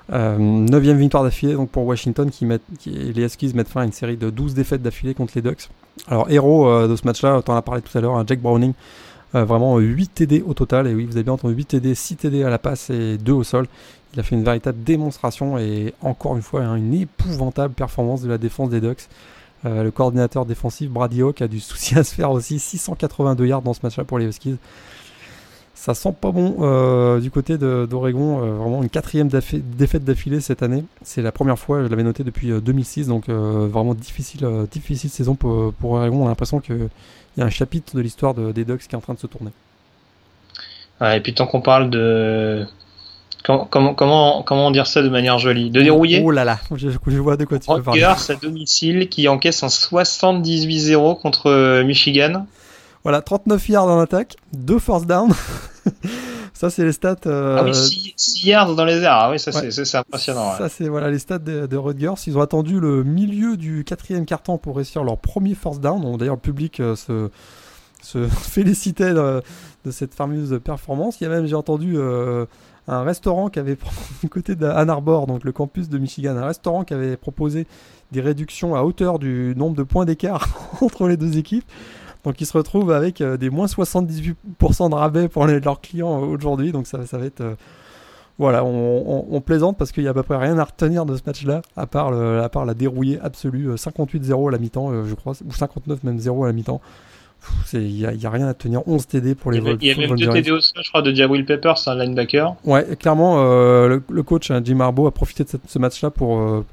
Speaker 2: Neuvième victoire d'affilée donc pour Washington qui, met, qui les Huskies mettent fin à une série de 12 défaites d'affilée contre les Ducks. Alors héros de ce match-là, on en a parlé tout à l'heure, hein, Jack Browning, vraiment 8 TD au total. Et oui, vous avez bien entendu 8 TD, 6 TD à la passe et 2 au sol. Il a fait une véritable démonstration et encore une fois une épouvantable performance de la défense des Ducks. Euh, le coordinateur défensif Brady Hawk a du souci à se faire aussi. 682 yards dans ce match-là pour les Huskies. Ça sent pas bon euh, du côté d'Oregon. Euh, vraiment une quatrième défaite d'affilée cette année. C'est la première fois, je l'avais noté depuis 2006. Donc vraiment difficile, difficile saison pour, pour Oregon. On a l'impression qu'il y a un chapitre de l'histoire des Ducks qui est en train de se tourner.
Speaker 1: et puis tant qu'on parle de Comment, comment, comment, dire ça de manière jolie? De dérouiller?
Speaker 2: Oh là là, je, vois de quoi tu veux parler.
Speaker 1: Rutgers à domicile qui encaisse un 78-0 contre euh, Michigan.
Speaker 2: Voilà, 39 yards en attaque, 2 force down. Ça, c'est les stats.
Speaker 1: Euh... Ah oui, 6, yards dans les airs. Ah oui, ça, c'est impressionnant.
Speaker 2: Ça, c'est voilà, les stats de, de, Rutgers. Ils ont attendu le milieu du quatrième carton pour réussir leur premier force down. D'ailleurs, le public euh, se, se félicitait de, de, cette fameuse performance. Il y a même, j'ai entendu. Euh, un restaurant qui avait, du côté d'Ann Arbor, donc le campus de Michigan, un restaurant qui avait proposé des réductions à hauteur du nombre de points d'écart entre les deux équipes. Donc ils se retrouvent avec euh, des moins 78% de rabais pour leurs clients aujourd'hui. Donc ça, ça va être... Euh, voilà, on, plaisante parce qu'il n'y a à peu près rien à retenir de ce match-là, à, part à part la dérouillée absolue. 58-0 euh, à la mi-temps, je crois, ou 59 même 0 à la mi-temps. Il n'y a, rien à tenir. 11 TD pour les
Speaker 1: vols. Il y avait 2 TD aussi, je crois, de Jabril Peppers, un linebacker.
Speaker 2: Ouais, clairement, euh, le, coach hein, Jim Harbaugh a profité de ce match-là pour, euh,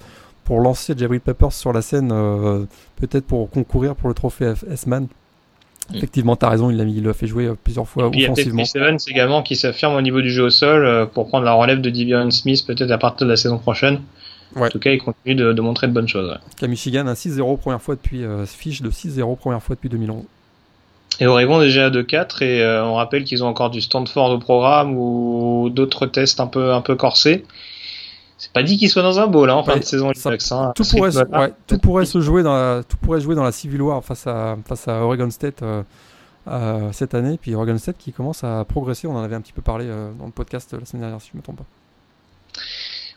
Speaker 2: pour lancer Jabril Peppers sur la scène, euh, peut-être pour concourir pour le trophée S-Man. Mm. Effectivement, tu as raison, il l'a il fait jouer plusieurs fois
Speaker 1: Et offensivement. Il y a Evans également qui s'affirme au niveau du jeu au sol pour prendre la relève de Divion Smith peut-être à partir de la saison prochaine. En tout cas, il continue de, montrer de bonnes choses.
Speaker 2: Ouais. Michigan, un 6-0 première fois depuis fiche de 6-0 première fois depuis 2011.
Speaker 1: Et Oregon déjà à 2-4 et euh, on rappelle qu'ils ont encore du Stanford au programme ou d'autres tests un peu un peu corsés. C'est pas dit qu'ils soient dans un bowl là, en fin de saison.
Speaker 2: Hein, tout, pourrait, tout pourrait se jouer dans la, tout pourrait jouer dans la Civil War face à face à Oregon State euh, euh, cette année. Puis Oregon State qui commence à progresser. On en avait un petit peu parlé dans le podcast la semaine dernière si je me trompe pas.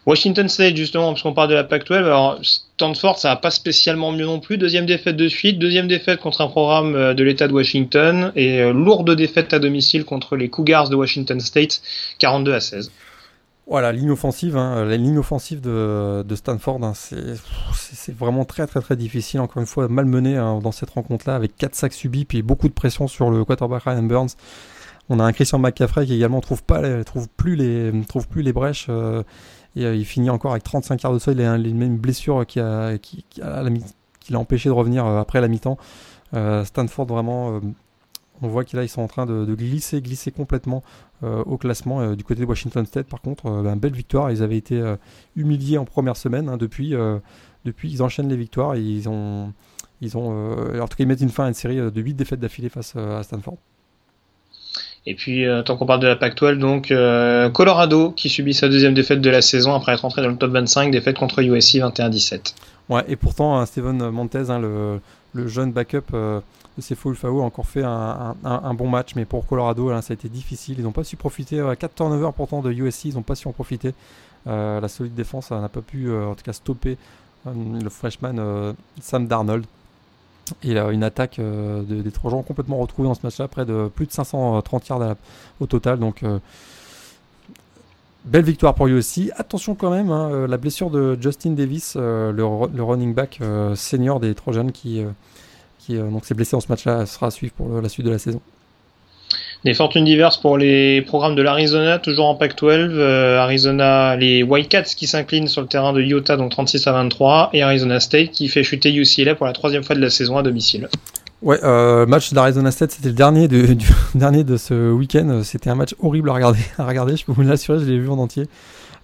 Speaker 1: Washington State, justement, parce qu'on parle de la Pac-12, alors Stanford, ça va pas spécialement mieux non plus. Deuxième défaite de suite, deuxième défaite contre un programme euh, de l'État de Washington et euh, lourde défaite à domicile contre les Cougars de Washington State, 42 à 16.
Speaker 2: Voilà, ligne offensive, hein, la ligne offensive de, Stanford, hein, c'est vraiment très très très difficile. Encore une fois, malmené hein, dans cette rencontre-là, avec 4 sacs subis, puis beaucoup de pression sur le quarterback Ryan Burns. On a un Christian McCaffrey qui également trouve pas, trouve plus les, trouve plus les brèches. Euh, et euh, il finit encore avec 35 quarts de sol. Il a les mêmes blessures qui a, qui, l'a empêché de revenir euh, après la mi-temps. Stanford, vraiment, on voit qu'ils sont en train de, glisser, glisser complètement au classement. du côté de Washington State, par contre, une belle victoire. Ils avaient été humiliés en première semaine. Hein. depuis, depuis, ils enchaînent les victoires. Et ils ont, ils ont, en tout cas, ils mettent une fin à une série de 8 défaites d'affilée face à Stanford.
Speaker 1: Et puis, euh, tant qu'on parle de la Pac-12, donc euh, Colorado qui subit sa deuxième défaite de la saison après être entré dans le top 25, défaite contre USC 21-17.
Speaker 2: Ouais, et pourtant, hein, Steven Montez, hein, le, le jeune backup de Sefo Ulfao a encore fait un, bon match, mais pour Colorado, ça a été difficile. Ils n'ont pas su profiter. 4 turnovers pourtant de USC, ils n'ont pas su en profiter. la solide défense n'a pas pu, en tout cas, stopper le freshman Sam Darnold. Il a une attaque des trois gens complètement retrouvée dans ce match-là, près de plus de 530 yards au total. Donc, Belle victoire pour lui aussi. Attention quand même, hein, euh, la blessure de Justin Davis, euh, le, running back euh, senior des Trojans qui, qui donc s'est blessé dans ce match-là, sera à suivre pour la suite de la saison.
Speaker 1: Des fortunes diverses pour les programmes de l'Arizona, toujours en Pac-12. Arizona, les Wildcats qui s'inclinent sur le terrain de Utah, donc 36 à 23, et Arizona State qui fait chuter UCLA pour la troisième fois de la saison à domicile.
Speaker 2: Ouais, euh, match d'Arizona State, c'était le dernier de, dernier de ce week-end. C'était un match horrible à regarder. À regarder, je peux vous l'assurer, je l'ai vu en entier.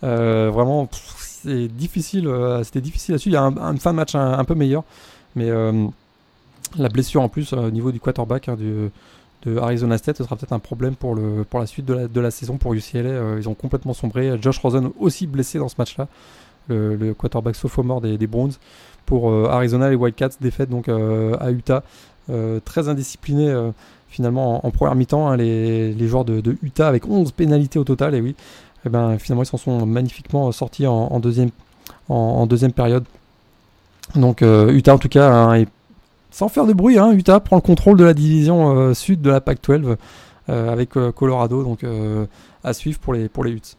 Speaker 2: Euh, vraiment, c'est difficile. Euh, c'était difficile à suivre. Il y a un, fin de match un, peu meilleur, mais euh, la blessure en plus au niveau du quarterback hein, de Arizona State, ce sera peut-être un problème pour le pour la suite de la, de la saison pour UCLA. ils ont complètement sombré. Josh Rosen aussi blessé dans ce match-là, le, le, quarterback sophomore des, des Browns. Pour Arizona, les Wildcats défaite donc à Utah. Euh, très indiscipliné euh, finalement en, première mi-temps. Hein, les, joueurs de, Utah avec 11 pénalités au total, et oui, et eh ben, finalement ils s'en sont magnifiquement sortis en, deuxième, en, deuxième période. Donc euh, Utah en tout cas, hein, sans faire de bruit, hein, Utah prend le contrôle de la division sud de la PAC-12 avec Colorado, donc à suivre pour les, pour les Utes.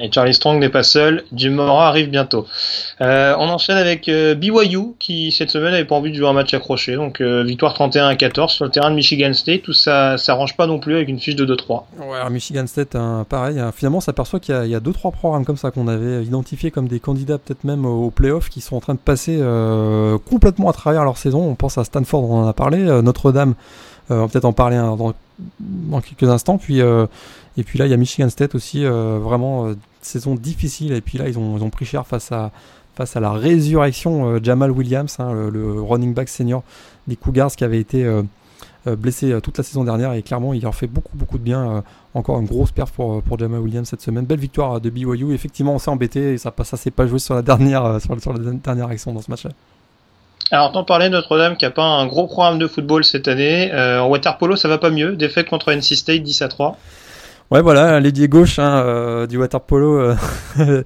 Speaker 1: Et Charlie Strong n'est pas seul, Jim Mora arrive bientôt. Euh, on enchaîne avec euh, BYU qui cette semaine n'avait pas envie de jouer un match accroché, donc euh, victoire 31 à 14 sur le terrain de Michigan State, tout ça s'arrange pas non plus avec une fiche de 2-3.
Speaker 2: Ouais, Michigan State, pareil, hein. finalement s'aperçoit qu'il y a 2-3 programmes comme ça qu'on avait identifiés comme des candidats peut-être même aux playoffs qui sont en train de passer complètement à travers leur saison. On pense à Stanford, on en a parlé, Notre-Dame, on va peut-être en parler hein, dans, dans, quelques instants, puis et puis là, il y a Michigan State aussi, euh, vraiment euh, saison difficile. Et puis là, ils ont, ils ont pris cher face à, face à la résurrection euh, Jamal Williams, hein, le, running back senior des Cougars qui avait été blessé toute la saison dernière. Et clairement, il leur fait beaucoup, beaucoup de bien. encore une grosse perf pour, Jamal Williams cette semaine. Belle victoire de BYU. Effectivement, on s'est embêté et ça ne s'est pas joué sur la dernière, sur, sur, la dernière action dans ce match-là.
Speaker 1: Alors, t'en parlais Notre-Dame qui a pas un gros programme de football cette année. en water polo, ça va pas mieux. Défaite contre NC State 10 à 3.
Speaker 2: Ouais, voilà, l'ailier gauche hein, euh, du water polo euh,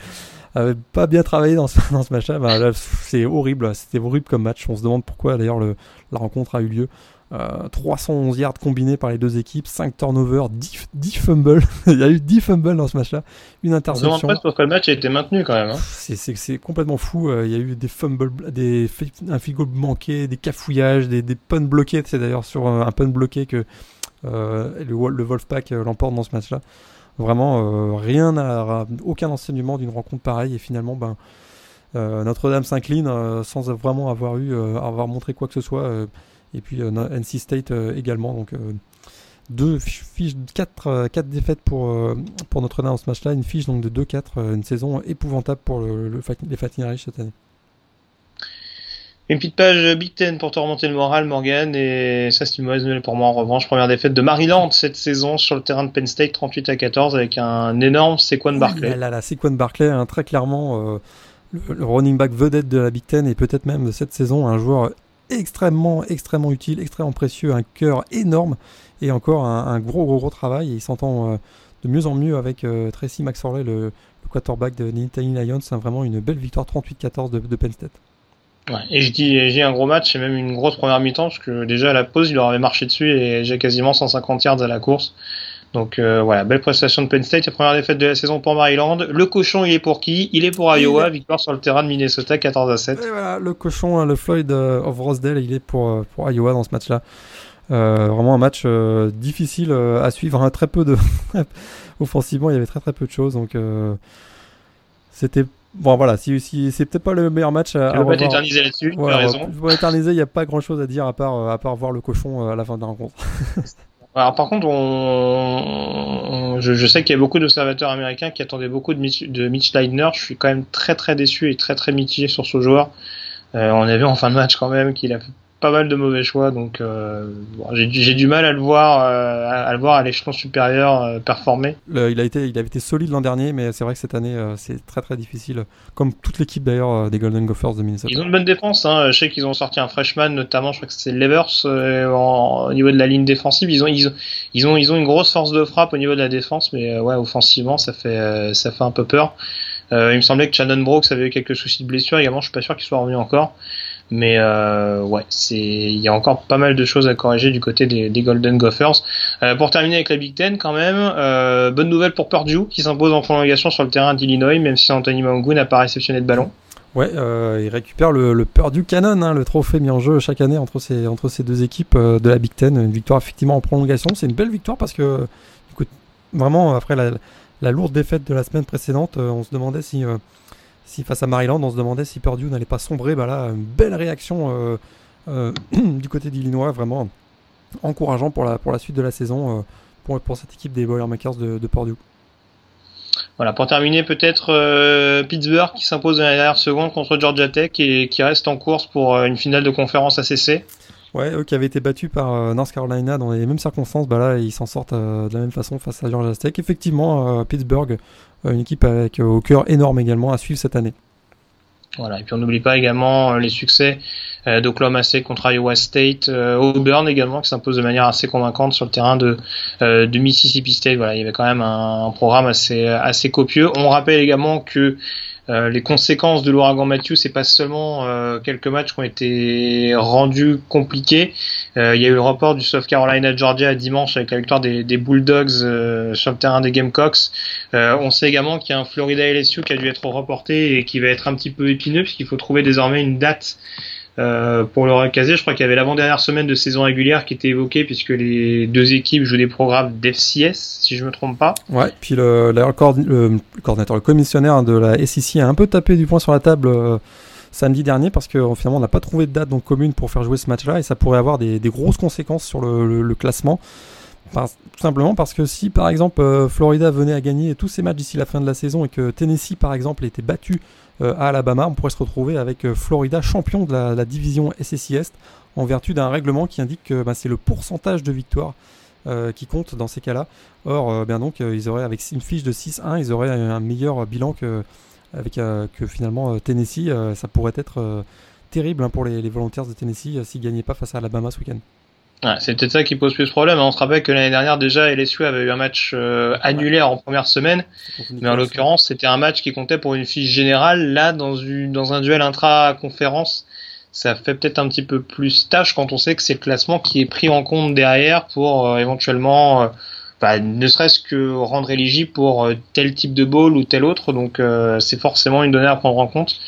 Speaker 2: avait pas bien travaillé dans ce, dans ce match-là. Bah, c'est horrible, c'était horrible comme match. On se demande pourquoi d'ailleurs la rencontre a eu lieu. Euh, 311 yards combinés par les deux équipes, 5 turnovers, 10, 10 fumbles. Il y a eu 10 fumbles dans ce match-là, une interception. On se
Speaker 1: le match a été maintenu quand même. Hein.
Speaker 2: C'est complètement fou. Euh, il y a eu des fumbles, des, un goal manqué, des cafouillages, des, des punts bloqués. C'est d'ailleurs sur un punt bloqué que euh, le, le, Wolfpack euh, l'emporte dans ce match-là. Vraiment, euh, rien à, aucun enseignement d'une rencontre pareille. Et finalement, ben, Notre-Dame s'incline sans vraiment avoir eu, avoir montré quoi que ce soit. Et puis NC State également. Donc deux fiches, quatre, quatre défaites pour, pour Notre-Dame dans ce match-là, une fiche donc de 2-4, une saison épouvantable pour le, les Fighting Irish cette année.
Speaker 1: Une petite page Big Ten pour te remonter le moral, Morgan. Et ça, c'est une mauvaise nouvelle pour moi. En revanche, première défaite de Maryland cette saison sur le terrain de Penn State, 38 à 14, avec un énorme Sequan Barclay.
Speaker 2: Là, la Sequan Barclay, hein, très clairement, euh, le, running back vedette de la Big Ten et peut-être même de cette saison, un joueur extrêmement, extrêmement utile, extrêmement précieux, un cœur énorme et encore un, gros, gros, gros travail. Et il s'entend euh, de mieux en mieux avec euh, Tracy McSorley, le, le, quarterback de Nittany Lions. C'est vraiment une belle victoire 38-14 de, de Penn State.
Speaker 1: Et je dis j'ai un gros match et même une grosse première mi-temps parce que déjà à la pause il leur avait marché dessus et j'ai quasiment 150 yards à la course. Donc euh, voilà, belle prestation de Penn State, la première défaite de la saison pour Maryland. Le cochon il est pour qui? Il est pour Iowa, victoire sur le terrain de Minnesota 14 à 7.
Speaker 2: Et voilà, le cochon, hein, le Floyd euh, of Rosedale, il est pour, euh, pour Iowa dans ce match-là. vraiment un match difficile à suivre, hein, très peu de offensivement, il y avait très très peu de choses donc c'était Bon voilà, si, si c'est peut-être pas le meilleur match à,
Speaker 1: à pas t'éterniser là-dessus, tu as raison.
Speaker 2: Pour éterniser, il n'y a pas grand-chose à dire à part, à part voir le cochon à la fin de la rencontre.
Speaker 1: Alors par contre, on, je, sais qu'il y a beaucoup d'observateurs américains qui attendaient beaucoup de Mitch, de Mitch Leidner. Je suis quand même très très déçu et très très mitigé sur ce joueur. Euh, on a vu en fin de match quand même qu'il a pas mal de mauvais choix, donc euh, j'ai du mal à le voir, euh, à, le voir à l'échelon supérieur euh, performer.
Speaker 2: il a été, il avait été solide l'an dernier, mais c'est vrai que cette année c'est très très difficile, comme toute l'équipe d'ailleurs des Golden Gophers de Minnesota.
Speaker 1: Ils ont une bonne défense, hein. je sais qu'ils ont sorti un freshman notamment, je crois que c'est Levers au niveau de la ligne défensive. Ils ont, ils ont, ils ont, ils ont une grosse force de frappe au niveau de la défense, mais ouais, offensivement ça fait, ça fait un peu peur. il me semblait que Shannon Brooks avait eu quelques soucis de blessure également, je suis pas sûr qu'il soit revenu encore. Mais euh, ouais, il y a encore pas mal de choses à corriger du côté des, Golden Gophers. Euh, pour terminer avec la Big Ten, quand même, euh, bonne nouvelle pour Purdue qui s'impose en prolongation sur le terrain d'Illinois, même si Anthony Mangu n'a pas réceptionné de ballon.
Speaker 2: Ouais, il récupère le, Purdue Cannon, hein, le trophée mis en jeu chaque année entre ces, entre ces deux équipes de la Big Ten. Une victoire effectivement en prolongation. C'est une belle victoire parce que, vraiment, après la, lourde défaite de la semaine précédente, on se demandait si si face à Maryland, on se demandait si Purdue n'allait pas sombrer, bah là, une belle réaction euh, euh, du côté d'Illinois, vraiment encourageant pour la, pour la suite de la saison euh, pour, pour cette équipe des Boilermakers de, de Purdue.
Speaker 1: Voilà, pour terminer, peut-être Pittsburgh qui s'impose dans la dernière seconde contre Georgia Tech et qui reste en course pour une finale de conférence ACC.
Speaker 2: Ouais, eux qui avaient été battus par North Carolina dans les mêmes circonstances, bah là ils s'en sortent de la même façon face à Georgia Tech. Effectivement, Pittsburgh une équipe avec euh, au cœur énorme également à suivre cette année.
Speaker 1: Voilà, et puis on n'oublie pas également euh, les succès euh, d'Oklahoma State contre Iowa State, Auburn également qui s'impose de manière assez convaincante sur le terrain de, Mississippi State. Voilà, il y avait quand même un, programme assez assez copieux. On rappelle également que euh, les conséquences de l'ouragan Matthew, c'est pas seulement euh, quelques matchs qui ont été rendus compliqués. Euh, il y a eu le report du South Carolina Georgia dimanche avec la victoire des, Bulldogs sur le terrain des Gamecocks. on sait également qu'il y a un Florida LSU qui a dû être reporté et qui va être un petit peu épineux puisqu'il faut trouver désormais une date euh, pour le recaser, je crois qu'il y avait l'avant-dernière semaine de saison régulière qui était évoquée puisque les deux équipes jouent des programmes d'FCS, si je me trompe pas.
Speaker 2: Ouais, puis le, le, coordinateur, le commissionnaire de la SEC a un peu tapé du poing sur la table euh, samedi dernier parce que finalement on n'a pas trouvé de date commune pour faire jouer ce match-là et ça pourrait avoir des, grosses conséquences sur le, classement. tout simplement parce que si par exemple euh, Florida venait à gagner tous ses matchs d'ici la fin de la saison et que Tennessee par exemple était battu euh, à Alabama, on pourrait se retrouver avec euh, Florida champion de la, division SEC Est en vertu d'un règlement qui indique que bah, c'est le pourcentage de victoire euh, qui compte dans ces cas-là. Or, bien donc, ils auraient avec une fiche de 6-1, ils auraient un meilleur bilan que, avec, que finalement Tennessee. ça pourrait être terrible hein, pour les, les, volontaires de Tennessee s'ils ne gagnaient pas face à Alabama ce week-end
Speaker 1: c'est peut-être ça qui pose plus de problème. On se rappelle que l'année dernière déjà, LSU avait eu un match euh, annulé en première semaine, mais en l'occurrence, c'était un match qui comptait pour une fiche générale. Là, dans, une, dans un duel intra-conférence, ça fait peut-être un petit peu plus tâche quand on sait que c'est le classement qui est pris en compte derrière pour euh, éventuellement, euh, bah, ne serait-ce que rendre éligible pour tel type de ball ou tel autre. Donc, c'est forcément une donnée à prendre en compte.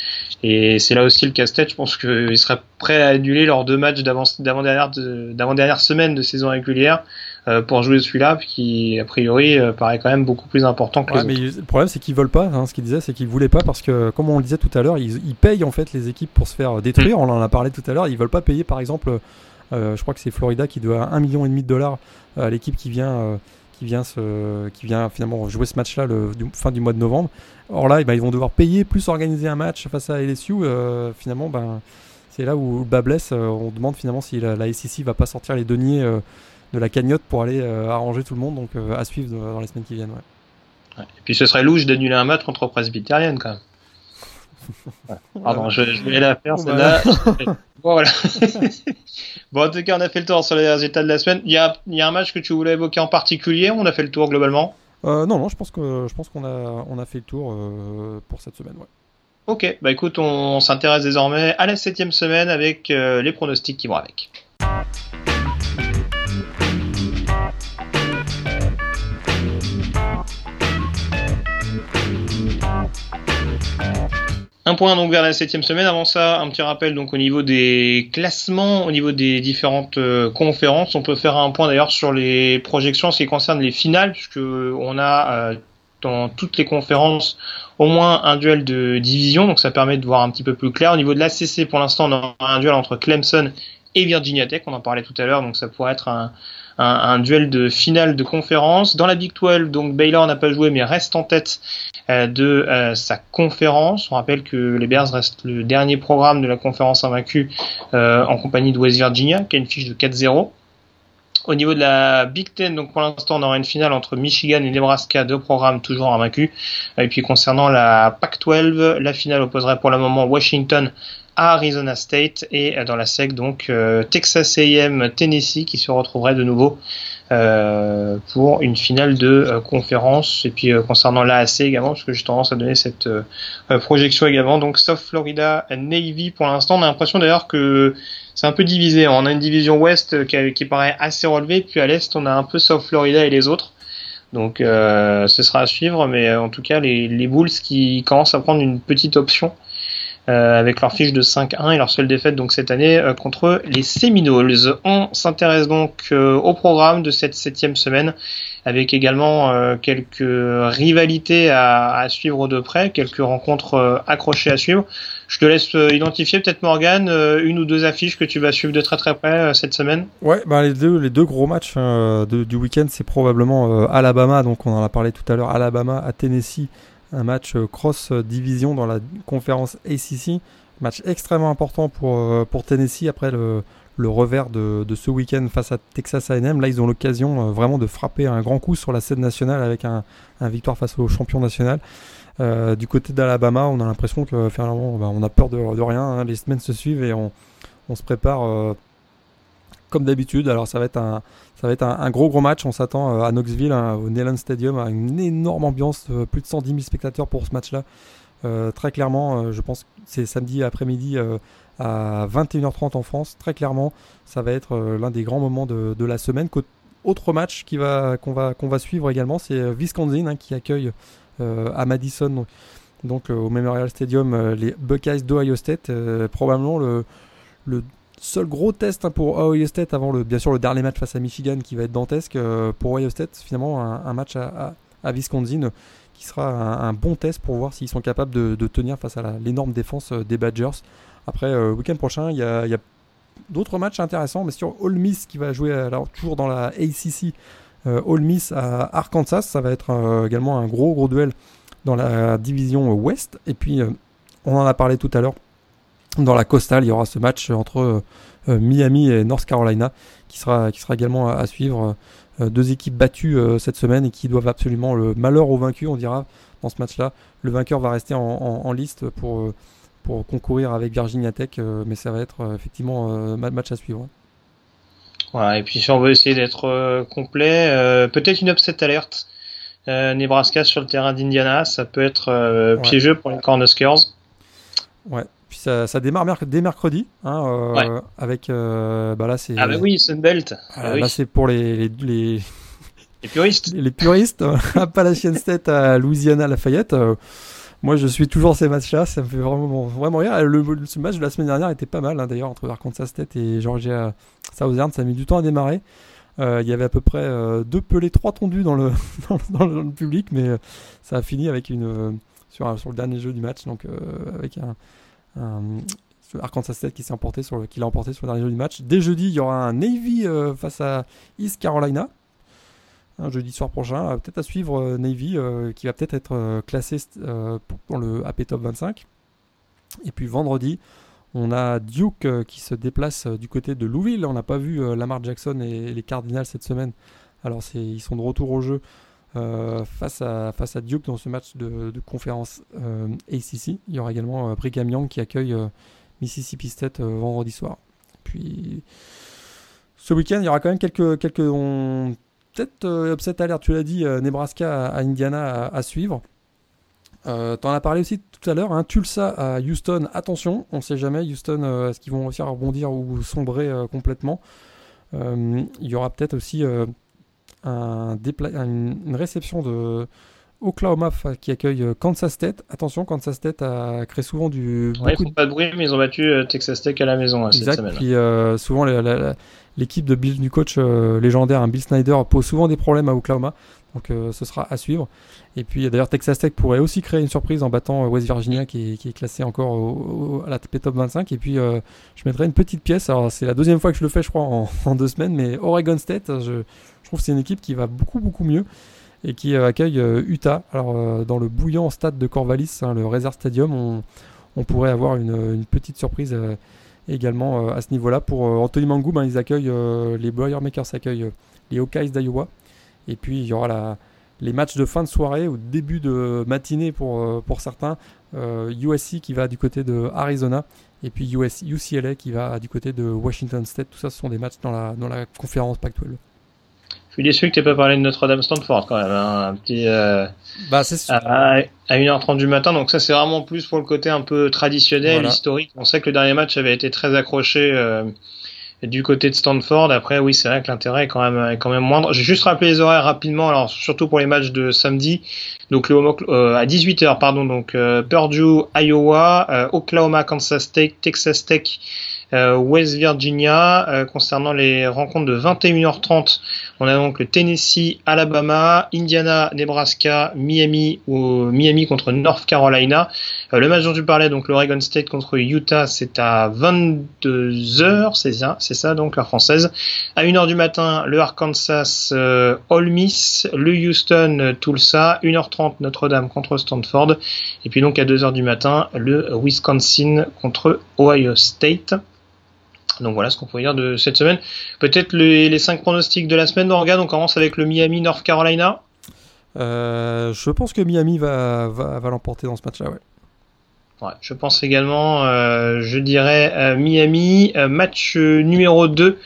Speaker 1: Et c'est là aussi le casse-tête. Je pense qu'il serait prêt à annuler leurs deux matchs d'avant-dernière semaine de saison régulière euh, pour jouer celui-là, qui a priori euh, paraît quand même beaucoup plus important que les
Speaker 2: mais Le problème, c'est qu'ils veulent pas. Hein, ce qu'ils disaient, c'est qu'ils voulaient pas parce que, comme on le disait tout à l'heure, ils, payent en fait les équipes pour se faire détruire. On en a parlé tout à l'heure. Ils veulent pas payer, par exemple, euh, je crois que c'est Florida qui doit un million et demi de dollars à l'équipe qui vient qui vient, se, qui vient finalement jouer ce match-là le fin du mois de novembre. Or là, eh ben, ils vont devoir payer plus organiser un match face à LSU. Euh, finalement, ben, c'est là où le bas blesse. Euh, on demande finalement si la, la SEC va pas sortir les deniers euh, de la cagnotte pour aller arranger tout le monde. Donc à suivre dans les semaines qui viennent.
Speaker 1: Et puis ce serait louche d'annuler un match contre Presbyterian quand même. Pardon, je, je voulais la faire celle-là. voilà. bon, en tout cas, on a fait le tour sur les résultats de la semaine. Il y a, il y a un match que tu voulais évoquer en particulier On a fait le tour globalement?
Speaker 2: Euh, Non, non, je pense que je pense qu'on a, on a fait le tour euh, pour cette semaine. Ouais.
Speaker 1: Ok, bah écoute, on, s'intéresse désormais à la septième semaine avec euh, les pronostics qui vont avec. Un point donc vers la septième semaine. Avant ça, un petit rappel donc au niveau des classements, au niveau des différentes euh, conférences. On peut faire un point d'ailleurs sur les projections en ce qui concerne les finales, puisque on a euh, dans toutes les conférences au moins un duel de division, donc ça permet de voir un petit peu plus clair. Au niveau de l'ACC, pour l'instant, on a un duel entre Clemson et Virginia Tech, on en parlait tout à l'heure, donc ça pourrait être un, un, duel de finale de conférence. Dans la Big 12, donc Baylor n'a pas joué mais reste en tête de sa conférence. On rappelle que les Bears restent le dernier programme de la conférence invaincu en compagnie de West Virginia qui a une fiche de 4-0. Au niveau de la Big Ten, donc pour l'instant, on aura une finale entre Michigan et Nebraska, deux programmes toujours invaincus. Et puis concernant la Pac-12, la finale opposerait pour le moment Washington Arizona State et dans la SEC donc euh, Texas A&M Tennessee qui se retrouverait de nouveau euh, pour une finale de euh, conférence et puis concernant l'AAC également parce que j'ai tendance à donner cette projection également donc South Florida Navy pour l'instant on a l'impression d'ailleurs que c'est un peu divisé. On a une division ouest qui, paraît assez relevée, puis à l'est, on a un peu South Florida et les autres. Donc euh, ce sera à suivre, mais euh, en tout cas, les, les Bulls qui commencent à prendre une petite option euh, avec leur fiche de 5-1 et leur seule défaite donc cette année contre les Seminoles. On s'intéresse donc au programme de cette septième semaine avec également quelques rivalités à, suivre de près, quelques rencontres accrochées à suivre. Je te laisse euh, identifier peut-être Morgan euh, une ou deux affiches que tu vas suivre de très très près euh, cette semaine.
Speaker 2: Ouais, bah les deux les deux gros matchs du week-end, c'est probablement Alabama, donc on en a parlé tout à l'heure, Alabama à Tennessee, un match cross division dans la conférence ACC, match extrêmement important pour pour Tennessee après le le revers de, de ce week-end face à Texas A&M. Là, ils ont l'occasion vraiment de frapper un grand coup sur la scène nationale avec un, un victoire face au champion national. Euh, du côté d'Alabama, on a l'impression que finalement, bah, on a peur de, rien. Hein. Les semaines se suivent et on, se prépare euh, comme d'habitude. Alors ça va être un, ça va être un, gros gros match. On s'attend euh, à Knoxville, hein, au Neyland Stadium, à une énorme ambiance, plus de 110 000 spectateurs pour ce match-là. très clairement, je pense que c'est samedi après-midi à 21h30 en France. Très clairement, ça va être l'un des grands moments de, la semaine. Autre match qu'on va, va suivre également, c'est Wisconsin hein, qui accueille euh, à Madison, donc, euh, au Memorial Stadium, euh, les Buckeyes d'Ohio State. probablement le, le seul gros test hein, pour Ohio State avant le, bien sûr le dernier match face à Michigan qui va être dantesque pour Ohio State finalement un, match à, à, Wisconsin qui sera un, bon test pour voir s'ils sont capables de, tenir face à l'énorme défense des Badgers après le week-end prochain il y a, d'autres matchs intéressants mais sur Ole Miss qui va jouer alors toujours dans la ACC euh, All Miss à Arkansas. Ça va être euh, également un gros gros duel dans la division Ouest. Et puis, euh, on en a parlé tout à l'heure. Dans la Coastal, il y aura ce match entre Miami et North Carolina qui sera, qui sera également à, suivre. deux équipes battues cette semaine et qui doivent absolument le malheur au vaincu, on dira, dans ce match-là. Le vainqueur va rester en, liste pour, pour concourir avec Virginia Tech, mais ça va être effectivement un match à suivre.
Speaker 1: Voilà, et puis si on veut essayer d'être euh, complet, euh, peut-être une upset alerte. Euh, Nebraska sur le terrain d'Indiana, ça peut être piégeux pour les Cornhuskers.
Speaker 2: Ouais, puis ça, ça démarre dès mercredi, hein, avec bah là c'est.
Speaker 1: Ah bah oui, Sunbelt.
Speaker 2: Ah, là c'est pour les, les, les...
Speaker 1: les puristes.
Speaker 2: Les, puristes, Appalachian State à Louisiana Lafayette. Moi, je suis toujours ces matchs-là. Ça me fait vraiment, vraiment rire. Le, match de la semaine dernière était pas mal, hein, d'ailleurs, entre Arkansas State et Georgia Southern. Ça a mis du temps à démarrer. Euh, il y avait à peu près euh, deux pelés, trois tondus dans le, dans, le public, mais euh, ça a fini avec une sur, sur le dernier jeu du match, donc avec un, Arkansas State qui s'est emporté sur qui l'a emporté sur le dernier jeu du match. Dès jeudi, il y aura un Navy face à East Carolina un jeudi soir prochain. Euh, peut-être à suivre euh, Navy, euh, qui va peut-être être, classé pour, le AP Top 25. Et puis vendredi, on a Duke qui se déplace du côté de Louisville. On n'a pas vu Lamar Jackson et les Cardinals cette semaine. Alors ils sont de retour au jeu face, à, face à Duke dans ce match de, conférence ACC. Il y aura également Brigham Young qui accueille Mississippi State vendredi soir. Puis ce week-end, il y aura quand même quelques, quelques peut-être euh, upset alert, tu l'as dit, euh, Nebraska à, Indiana à, suivre. Euh, T'en as parlé aussi tout à l'heure, hein, Tulsa à Houston, attention, on ne sait jamais, Houston, euh, est-ce qu'ils vont réussir rebondir ou sombrer complètement? Il y aura peut-être aussi un une réception de Oklahoma qui accueille Kansas State. Attention, Kansas State a créé souvent du.
Speaker 1: Ouais, ils font pas de bruit, mais ils ont battu Texas Tech à la maison cette semaine.
Speaker 2: Puis souvent, l'équipe de Bill, du coach légendaire, un Bill Snyder, pose souvent des problèmes à Oklahoma. Donc ce sera à suivre. Et puis d'ailleurs Texas Tech pourrait aussi créer une surprise en battant West Virginia qui est, classé encore à la TP Top 25. Et puis je mettrai une petite pièce. Alors c'est la deuxième fois que je le fais je crois en, deux semaines. Mais Oregon State, je, trouve que c'est une équipe qui va beaucoup beaucoup mieux et qui euh, accueille euh, Utah. Alors euh, dans le bouillant stade de Corvallis, hein, le Reserve Stadium, on, pourrait avoir une, petite surprise également à ce niveau-là. Pour Anthony Mangou, ben, ils accueillent les Boilermakers accueillent les Hawkeyes d'Iowa. Et puis il y aura la, les matchs de fin de soirée ou début de matinée pour, pour certains. USC qui va du côté de Arizona et puis US, UCLA qui va du côté de Washington State. Tout ça, ce sont des matchs dans la, dans la conférence Pac-12.
Speaker 1: Je suis déçu que tu pas parlé de Notre-Dame Stanford quand même. Hein. Un petit. Euh,
Speaker 2: bah, c'est
Speaker 1: à, 1h30 du matin. Donc, ça, c'est vraiment plus pour le côté un peu traditionnel, historique. On sait que le dernier match avait été très accroché euh, du côté de Stanford. Après, oui, c'est vrai que l'intérêt est quand même, est quand même moindre. J'ai juste rappelé les horaires rapidement. Alors, surtout pour les matchs de samedi. Donc, le, euh, à 18h, pardon. Donc, Purdue, Iowa, Oklahoma, Kansas State, Texas Tech. Euh, West Virginia. Euh, concernant les rencontres de 21h30, on a donc le Tennessee, Alabama, Indiana, Nebraska, Miami ou Miami contre North Carolina. Euh, le match dont tu parlais, donc l'Oregon State contre Utah, c'est à 22h, c'est ça, c'est ça donc la française. À 1h du matin, le Arkansas euh, Ole Miss, le Houston Tulsa, 1h30 Notre-Dame contre Stanford et puis donc à 2h du matin, le Wisconsin contre Ohio State. Donc voilà ce qu'on peut dire de cette semaine. Peut-être les, les 5 pronostics de la semaine. regarde, on commence avec le Miami North Carolina.
Speaker 2: Euh, je pense que Miami va, va, l'emporter dans ce match-là, ouais.
Speaker 1: Ouais, je pense également, euh, je dirais euh, Miami, match numéro 2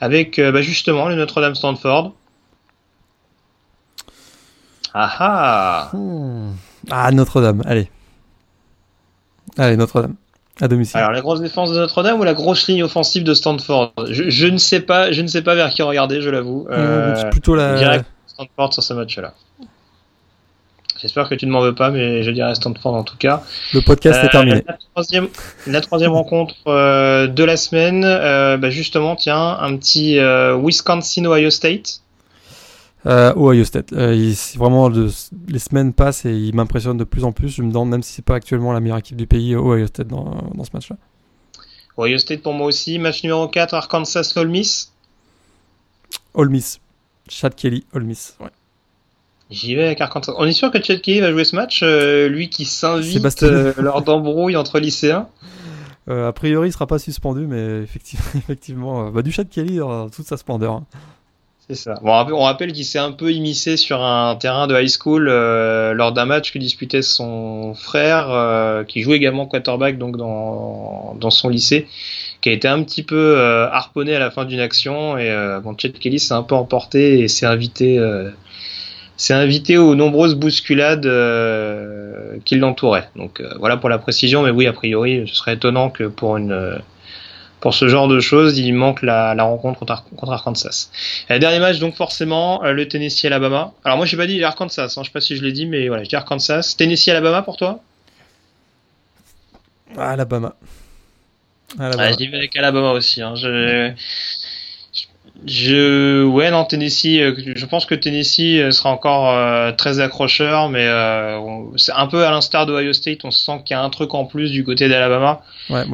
Speaker 1: avec bah, justement le Notre-Dame Stanford. Ah ah
Speaker 2: hmm. Ah Notre-Dame, allez. Allez, Notre-Dame. À domicile.
Speaker 1: Alors la grosse défense de Notre-Dame ou la grosse ligne offensive de Stanford? Je, ne sais pas, je ne sais pas vers qui regarder, je l'avoue.
Speaker 2: Euh, c'est plutôt la.
Speaker 1: Direct Stanford sur ce match-là. J'espère que tu ne m'en veux pas, mais je dirais Stanford en tout cas.
Speaker 2: Le podcast est euh, terminé.
Speaker 1: La troisième, la troisième rencontre euh, de la semaine, bah justement, tiens, un petit Wisconsin-Ohio State.
Speaker 2: Euh, Ohio State. Euh, vraiment, les semaines passent et il m'impressionne de plus en plus. Je me demande même si c'est pas actuellement la meilleure équipe du pays, Ohio State, dans, dans ce match-là.
Speaker 1: Ohio State pour moi aussi. Match numéro 4, Arkansas Ole Miss.
Speaker 2: Ole Miss. Chad Kelly, Ole Miss. Ouais.
Speaker 1: J'y vais avec Arkansas. On est sûr que Chad Kelly va jouer ce match, euh, lui qui s'invite euh, lors d'embrouilles entre lycéens?
Speaker 2: a priori, il sera pas suspendu, mais effectivement, effectivement bah, du Chad Kelly dans toute sa splendeur. Hein.
Speaker 1: C'est ça. Bon, on rappelle qu'il s'est un peu immiscé sur un terrain de high school euh, lors d'un match que disputait son frère, euh, qui joue également quarterback donc dans, dans son lycée, qui a été un petit peu euh, harponné à la fin d'une action et bon, Chet Kelly s'est un peu emporté et s'est invité, s'est invité aux nombreuses bousculades qui l'entouraient. Donc voilà pour la précision, mais oui, a priori, ce serait étonnant que pour une pour ce genre de choses, il manque la, rencontre contre, Arkansas. Euh, dernier match, donc forcément, euh, le Tennessee-Alabama. Alors moi, j'ai pas dit Arkansas, hein, je sais pas si je l'ai dit, mais voilà, je dis Arkansas. Tennessee-Alabama pour toi?
Speaker 2: Alabama.
Speaker 1: Alabama. je dis avec Alabama aussi. Hein. Je, je, ouais, non, Tennessee, euh, je pense que Tennessee euh, sera encore euh, très accrocheur, mais c'est un peu à l'instar d'Ohio State, on sent qu'il y a un truc en plus du côté d'Alabama.
Speaker 2: Ouais,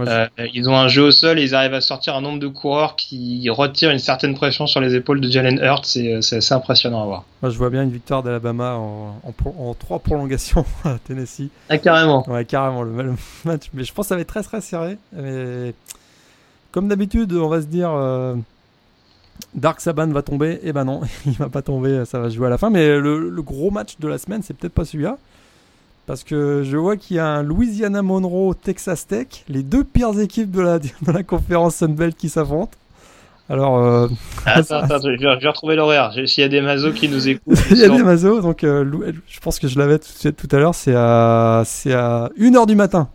Speaker 1: ils ont un jeu au sol et ils arrivent à sortir un nombre de coureurs qui retirent une certaine pression sur les épaules de Jalen Hurts, c'est assez impressionnant à voir.
Speaker 2: Moi, je vois bien une victoire d'Alabama en, en, trois prolongations à Tennessee.
Speaker 1: Ah, carrément.
Speaker 2: Ouais, carrément, le, le, match. Mais je pense que ça va être très très serré. Mais comme d'habitude, on va se dire Dark Saban va tomber, et eh ben non, il va pas tomber, ça va jouer à la fin. Mais le, gros match de la semaine, c'est peut-être pas celui-là. Parce que je vois qu'il y a un Louisiana Monroe Texas Tech, les deux pires équipes de la, de la conférence Sunbelt qui s'affrontent. Alors. Euh,
Speaker 1: attends, attends, je vais, retrouver l'horaire. S'il y a des mazos qui nous écoutent.
Speaker 2: Il y a des mazos, donc euh, je pense que je l'avais tout, tout, à l'heure, c'est à, c'est à 1h du matin.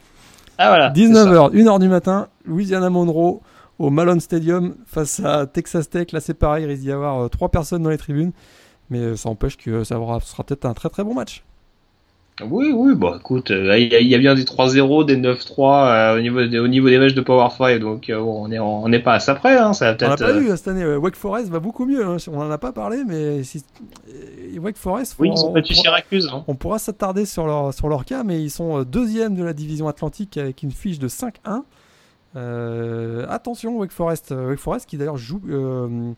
Speaker 1: Ah voilà.
Speaker 2: 19h, 1h du matin, Louisiana Monroe au Malone Stadium face à Texas Tech. Là, c'est pareil, il risque d'y avoir euh, trois personnes dans les tribunes. Mais euh, ça empêche que ça sera peut-être un très très bon match.
Speaker 1: Oui, oui, bon, écoute, euh, il y, a bien des 3-0, des 9-3 euh, au, niveau des, au niveau des matchs de Power 5, donc euh, on n'est on est pas à ça près. Hein, ça va
Speaker 2: On n'a pas vu cette année. Wake Forest va beaucoup mieux. hein. On n'en a pas parlé, mais si... Wake Forest.
Speaker 1: oui,
Speaker 2: faut-
Speaker 1: ils ont battu
Speaker 2: on-
Speaker 1: Syracuse. hein.
Speaker 2: On pourra s'attarder sur leur, sur leur cas, mais ils sont deuxième de la division Atlantique avec une fiche de 5-1. Euh, attention, Wake Forest, euh, Wake Forest qui d'ailleurs joue, euh,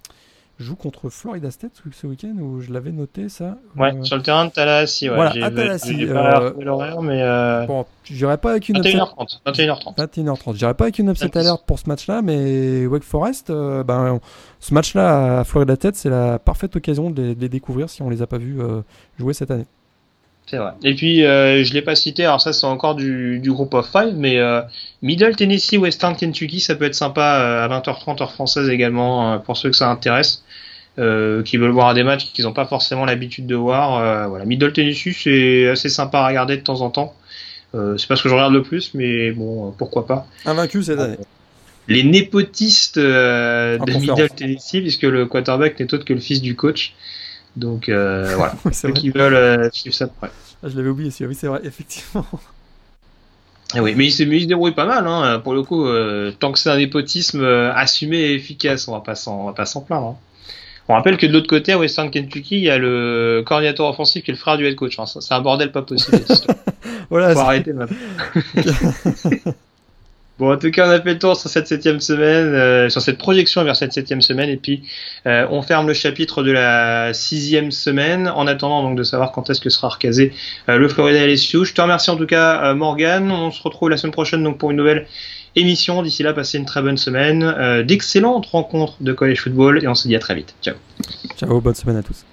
Speaker 2: joue contre Florida State ce- week-end où je l'avais noté ça.
Speaker 1: Ouais,
Speaker 2: Euh,
Speaker 1: sur le terrain de Tallahassee. Ouais.
Speaker 2: Voilà,
Speaker 1: J'ai-
Speaker 2: à Tallahassee,
Speaker 1: j'ai pas
Speaker 2: euh,
Speaker 1: retrouvé l'horaire, mais euh,
Speaker 2: bon, j'irai pas avec une upset,
Speaker 1: 21h30. 21h30.
Speaker 2: 21h30. J'irai pas avec une upset alerte pour ce match-là, mais Wake Forest, ben, ce match-là à Florida State, c'est la parfaite occasion de les, de les découvrir si on les a pas vus jouer cette année.
Speaker 1: C'est vrai. Et puis, euh, je l'ai pas cité, alors ça c'est encore du, du groupe of five, mais euh, Middle Tennessee, Western Kentucky, ça peut être sympa euh, à 20h30 heure française également, euh, pour ceux que ça intéresse, euh, qui veulent voir des matchs qu'ils n'ont pas forcément l'habitude de voir. euh, voilà, Middle Tennessee, c'est assez sympa à regarder de temps en temps. Euh, c'est pas ce que je regarde le plus, mais bon, euh, pourquoi pas.
Speaker 2: Invaincu cette année.
Speaker 1: Les népotistes euh, de
Speaker 2: conférence.
Speaker 1: Middle Tennessee, puisque le quarterback n'est autre que le fils du coach. Donc euh, voilà,
Speaker 2: Oui,
Speaker 1: ceux
Speaker 2: vrai.
Speaker 1: qui veulent euh, suivre ça de près.
Speaker 2: Ah, je l'avais oublié, oui, c'est vrai, effectivement.
Speaker 1: Ah oui, mais il se, mais il se débrouille pas mal, hein, pour le coup, euh, tant que c'est un népotisme euh, assumé et efficace, on va pas s'en, on va pas s'en plaindre. hein. On rappelle que de l'autre côté, à Western Kentucky, il y a le coordinateur offensif qui est le frère du head coach. hein. C'est un bordel pas possible.
Speaker 2: Voilà,
Speaker 1: Faut arrêter maintenant. bon, en tout cas, on a fait le tour sur cette septième semaine, euh, sur cette projection vers cette septième semaine, et puis euh, on ferme le chapitre de la sixième semaine, en attendant donc de savoir quand est-ce que sera recasé euh, le Florida LSU. Je te remercie en tout cas, euh, Morgan. On se retrouve la semaine prochaine donc pour une nouvelle émission. D'ici là, passez une très bonne semaine, d'excellentes rencontres de college football, et on se dit à très vite. Ciao.
Speaker 2: Ciao, bonne semaine à tous.